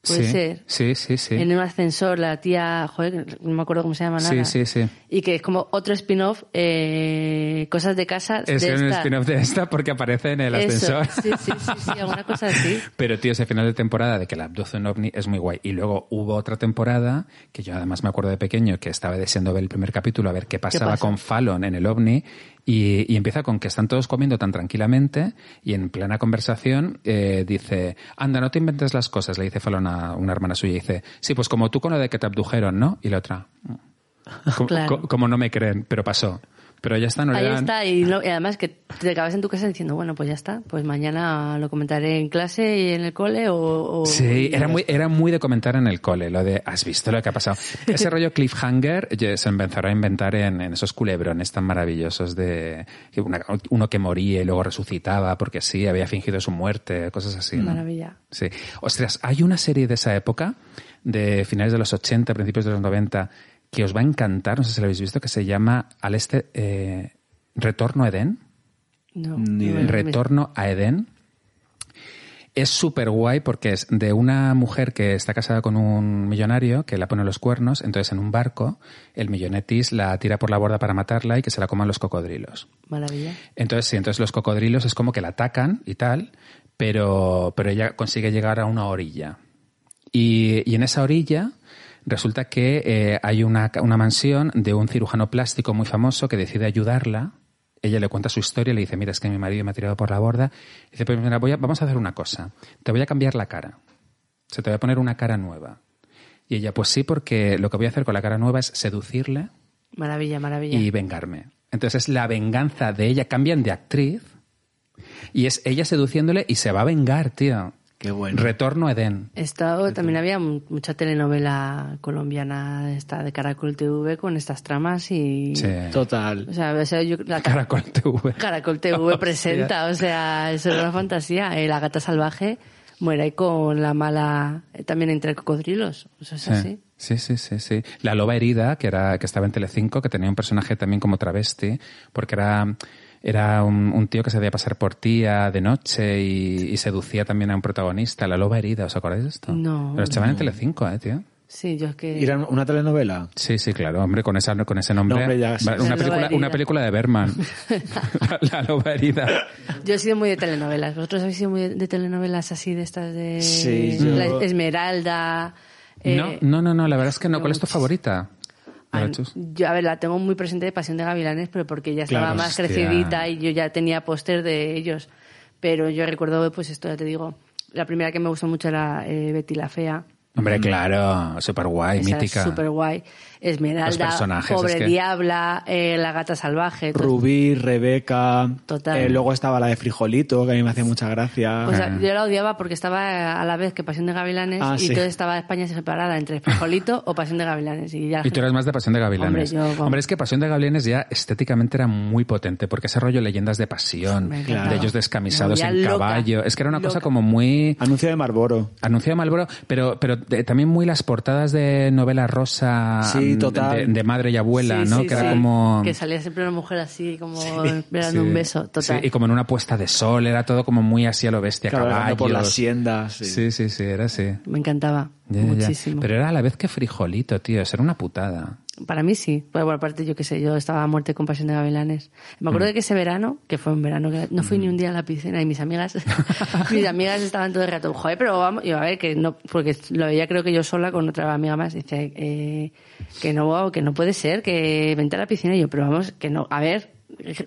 Puede sí, ser. Sí, sí, sí. En un ascensor, la tía, joder, no me acuerdo cómo se llama nada. Sí, sí, sí. Y que es como otro spin-off, eh, cosas de casa. Es de un spin-off de esta porque aparece en el Eso, ascensor. Sí, sí, sí, sí, alguna cosa así. Pero, tío, ese final de temporada de que la abduce un ovni es muy guay. Y luego hubo otra temporada, que yo además me acuerdo de pequeño, que estaba deseando ver el primer capítulo, a ver qué pasaba pasa? con Fallon en el ovni. Y, y empieza con que están todos comiendo tan tranquilamente y en plena conversación eh, dice, anda, no te inventes las cosas, le dice Fallon a una hermana suya. Y dice, sí, pues como tú con lo de que te abdujeron, ¿no? Y la otra, "Co- Claro. co- como no me creen, pero pasó. Pero ya está, no le Ahí dan- está, y, no- y además que te acabas en tu casa diciendo, bueno, pues ya está, pues mañana lo comentaré en clase y en el cole o... o- Sí, era muy, era muy de comentar en el cole, lo de, ¿has visto lo que ha pasado? Ese rollo cliffhanger ye- se empezará a inventar en, en esos culebrones tan maravillosos de una- uno que moría y luego resucitaba porque sí, había fingido su muerte, cosas así. ¿no? Maravilla. Sí. Ostras, hay una serie de esa época, de finales de los 80, principios de los 90, que os va a encantar, no sé si la habéis visto, que se llama Al Este, eh, Retorno a Edén. No, Ni Retorno a Edén. Es súper guay porque es de una mujer que está casada con un millonario que la pone los cuernos, entonces en un barco el millonetis la tira por la borda para matarla y que se la coman los cocodrilos. Maravilla. Entonces sí, entonces los cocodrilos es como que la atacan y tal, pero, pero ella consigue llegar a una orilla. Y, y en esa orilla resulta que eh, hay una, una mansión de un cirujano plástico muy famoso que decide ayudarla. Ella le cuenta su historia y le dice, mira, es que mi marido me ha tirado por la borda. Y dice, pues mira, voy a- vamos a hacer una cosa. Te voy a cambiar la cara. Se te voy a poner una cara nueva. Y ella, pues sí, porque lo que voy a hacer con la cara nueva es seducirle Maravilla, maravilla. y vengarme. Entonces la venganza de ella cambian de actriz y es ella seduciéndole y se va a vengar, tío. Qué bueno. Retorno a Edén. Esto también había mu- mucha telenovela colombiana esta de Caracol TV con estas tramas y... Sí. Total. O sea, o sea, yo- la Caracol TV. Caracol TV presenta, o sea, eso era una fantasía. Eh, la gata salvaje muere ahí con la mala... eh, también entre cocodrilos. Eso es así. Sí, sí, sí, sí. La loba herida, que era que estaba en Telecinco, que tenía un personaje también como travesti, porque era era un, un tío que se debía pasar por tía de noche y, y seducía también a un protagonista. La loba herida, ¿os acordáis de esto? No, Pero estaban en Telecinco, ¿eh, tío? Sí, yo es que... ¿Era una telenovela? Sí, sí, claro, hombre, con, esa, con ese nombre. No, ya, sí. Una, película, una película de Berman. la, la loba herida. Yo he sido muy de telenovelas. ¿Vosotros habéis sido muy de, telenovelas así de estas de... Sí, yo- La Esmeralda... eh, no, no, no, no, la verdad es que no. ¿Cuál es tu favorita? Chus? yo, a ver, la tengo muy presente de Pasión de Gavilanes, pero porque ya estaba Claro, más hostia. crecidita y yo ya tenía póster de ellos. Pero yo recuerdo, pues esto ya te digo, la primera que me gustó mucho era eh, Betty la Fea. Hombre, claro, súper guay, mítica. súper guay. Esmeralda, Pobre es que- Diabla, eh, La Gata Salvaje. todo- Rubí, Rebeca. Total. eh, luego estaba la de Frijolito, que a mí me hacía mucha gracia. Pues yo la odiaba porque estaba a la vez que Pasión de Gavilanes Ah, y sí. entonces estaba España separada entre Frijolito o Pasión de Gavilanes. Y, ya Y tú eres más de Pasión de Gavilanes. Hombre, yo, vamos. Hombre, es que Pasión de Gavilanes ya estéticamente era muy potente, porque ese rollo leyendas de pasión, de ellos descamisados en loca. caballo. Es que era una cosa como muy Anuncio de Marlboro. anuncio de Malboro, pero, pero de- también muy las portadas de novela rosa Sí, total. De, de madre y abuela, Sí, ¿no? sí, que era como... Que salía siempre una mujer así, como Sí, dando Sí, un beso, total. sí, y como en una puesta de sol, era todo como muy así a lo bestia, Claro, caballos. por las siendas. sí. Sí, sí, sí, era así. Me encantaba Ya, ya, ya. muchísimo. Pero era a la vez que frijolito, tío, eso era una putada. Para mí sí. Pues bueno, aparte yo qué sé, yo estaba a muerte con Pasión de Gavilanes. Me acuerdo Mm. de que ese verano, que fue un verano que no fui ni un día a la piscina y mis amigas, mis amigas estaban todo el rato, joder, pero vamos, y a ver, que no, porque lo veía creo que yo sola con otra amiga más, dice, eh, que no, que no puede ser, que vente a la piscina y yo, pero vamos, que no, a ver,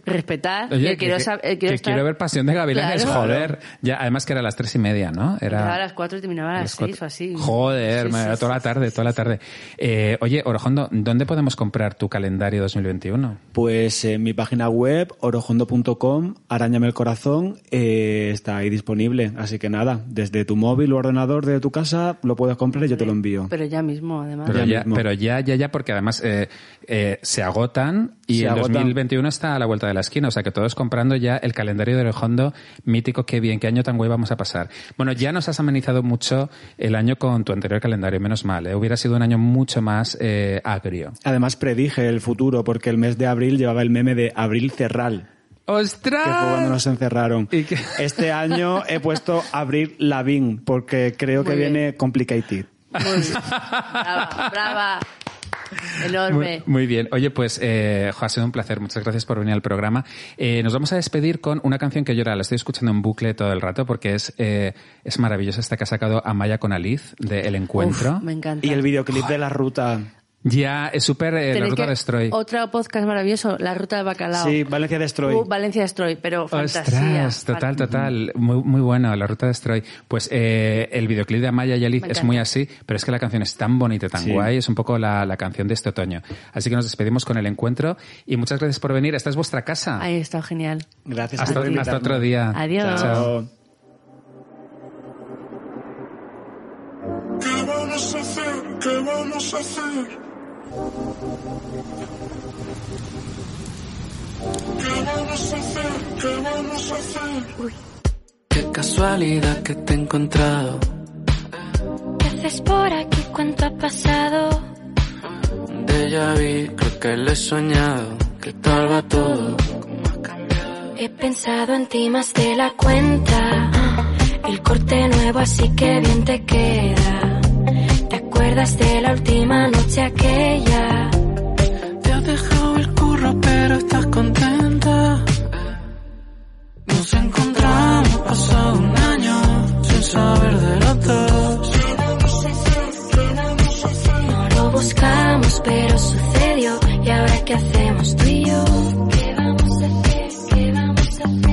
respetar, Oye, que, quiero, que- sab- que quiero estar- quiero ver Pasión de Gavilanes, Claro. joder. Ya, además que era a las tres y media, ¿no? Empezaba a las cuatro y terminaba a las las cuatro. seis o así. Joder, Sí, me- sí, toda la tarde, toda la tarde. Eh, oye, Orojondo, ¿dónde podemos comprar tu calendario 2021? Pues en mi página web, orojondo.com, arañame el corazón, eh, está ahí disponible. Así que nada, desde tu móvil o ordenador de tu casa lo puedes comprar y yo te lo envío. Pero ya mismo, además. Pero Ya ya, mismo. pero ya, ya, ya, porque además eh, eh, se agotan y Se el agotan. 2021 está a la vuelta de la esquina. O sea que todos comprando ya el calendario de Orojondo mítico. Qué bien, qué año tan guay vamos a pasar. Bueno, ya nos has amenizado mucho el año con tu anterior calendario, menos mal. ¿eh? Hubiera sido un año mucho más eh, agrio. Además predije el futuro porque el mes de abril llevaba el meme de Abril Cerral, que fue cuando ¡Ostras! nos encerraron. ¿Y? Este año he puesto Abril Lavín porque creo que Muy bien. viene complicated. Muy bien. Brava, brava. Enorme. Muy, muy bien. Oye, pues eh, jo, ha sido un placer. Muchas gracias por venir al programa. Eh, nos vamos a despedir con una canción que yo ahora la estoy escuchando en bucle todo el rato porque es, eh, es maravillosa esta que ha sacado Amaya con Aliz de El Encuentro. Uf, me encanta. Y el videoclip de la ruta. Ya, es súper eh, la ruta que- Destroy. Otro podcast maravilloso, La Ruta de Bacalao. Sí, Valencia Destroy. Uh, Valencia Destroy, pero fantasía. Ostras, total, total. Muy, muy bueno, la ruta Destroy. Pues eh, el videoclip de Amaya y Aliz Me es muy así, pero es que la canción es tan bonita, tan Sí. guay, es un poco la, la canción de este otoño. Así que nos despedimos con el encuentro y muchas gracias por venir. Esta es vuestra casa. Ahí está genial. Gracias hasta, por hasta otro día. Adiós. Chao. ¿Qué vamos a hacer? ¿Qué vamos a hacer? ¿Qué vamos a hacer? ¿Qué vamos a hacer? Qué casualidad que te he encontrado. ¿Qué haces por aquí? ¿Cuánto ha pasado? Déjà vu, creo que lo he soñado. ¿Qué tal va todo? ¿Cómo has cambiado? He pensado en ti más de la cuenta. El corte nuevo, así que bien te queda. ¿Te acuerdas de la última noche aquella? Te has dejado el curro, pero estás contenta. Nos encontramos pasado un año sin saber de los dos. No lo buscamos, pero sucedió. ¿Y ahora qué hacemos tú y yo? ¿Qué vamos a hacer? ¿Qué vamos a hacer?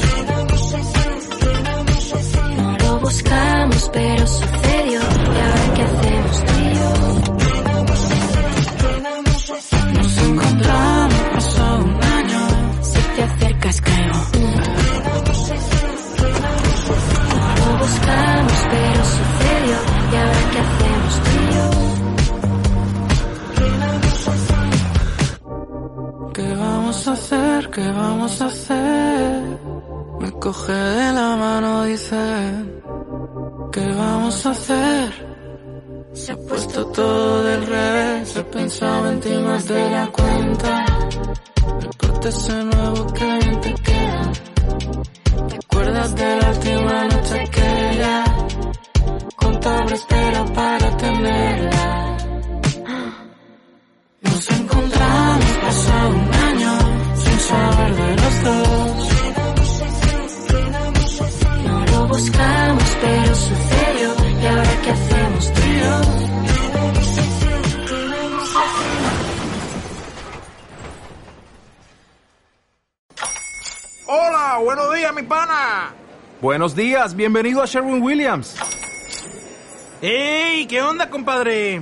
Buscamos, pero sucedió. ¿Y ahora qué hacemos tú y yo? Nos encontramos pasado un año. Si te acercas. No lo buscamos, pero sucedió. ¿Y ahora qué hacemos tú y yo? ¿Qué vamos a hacer? ¿Qué vamos a hacer? Me coge de la mano, dice. ¿Qué vamos a hacer? Se ha puesto todo del revés. He pensado en ti más de la cuenta. El Corte ese nuevo que bien te queda. ¿Te acuerdas de la última noche que ya contaba espera para tenerla? Nos encontramos pasado un año sin saber de los dos. No lo buscamos, pero sucedió. ¿Y ahora qué hacemos tú y yo? Hola, buenos días, mi pana. Buenos días, bienvenido a Sherwin Williams. ¡Ey! ¿Qué onda, compadre?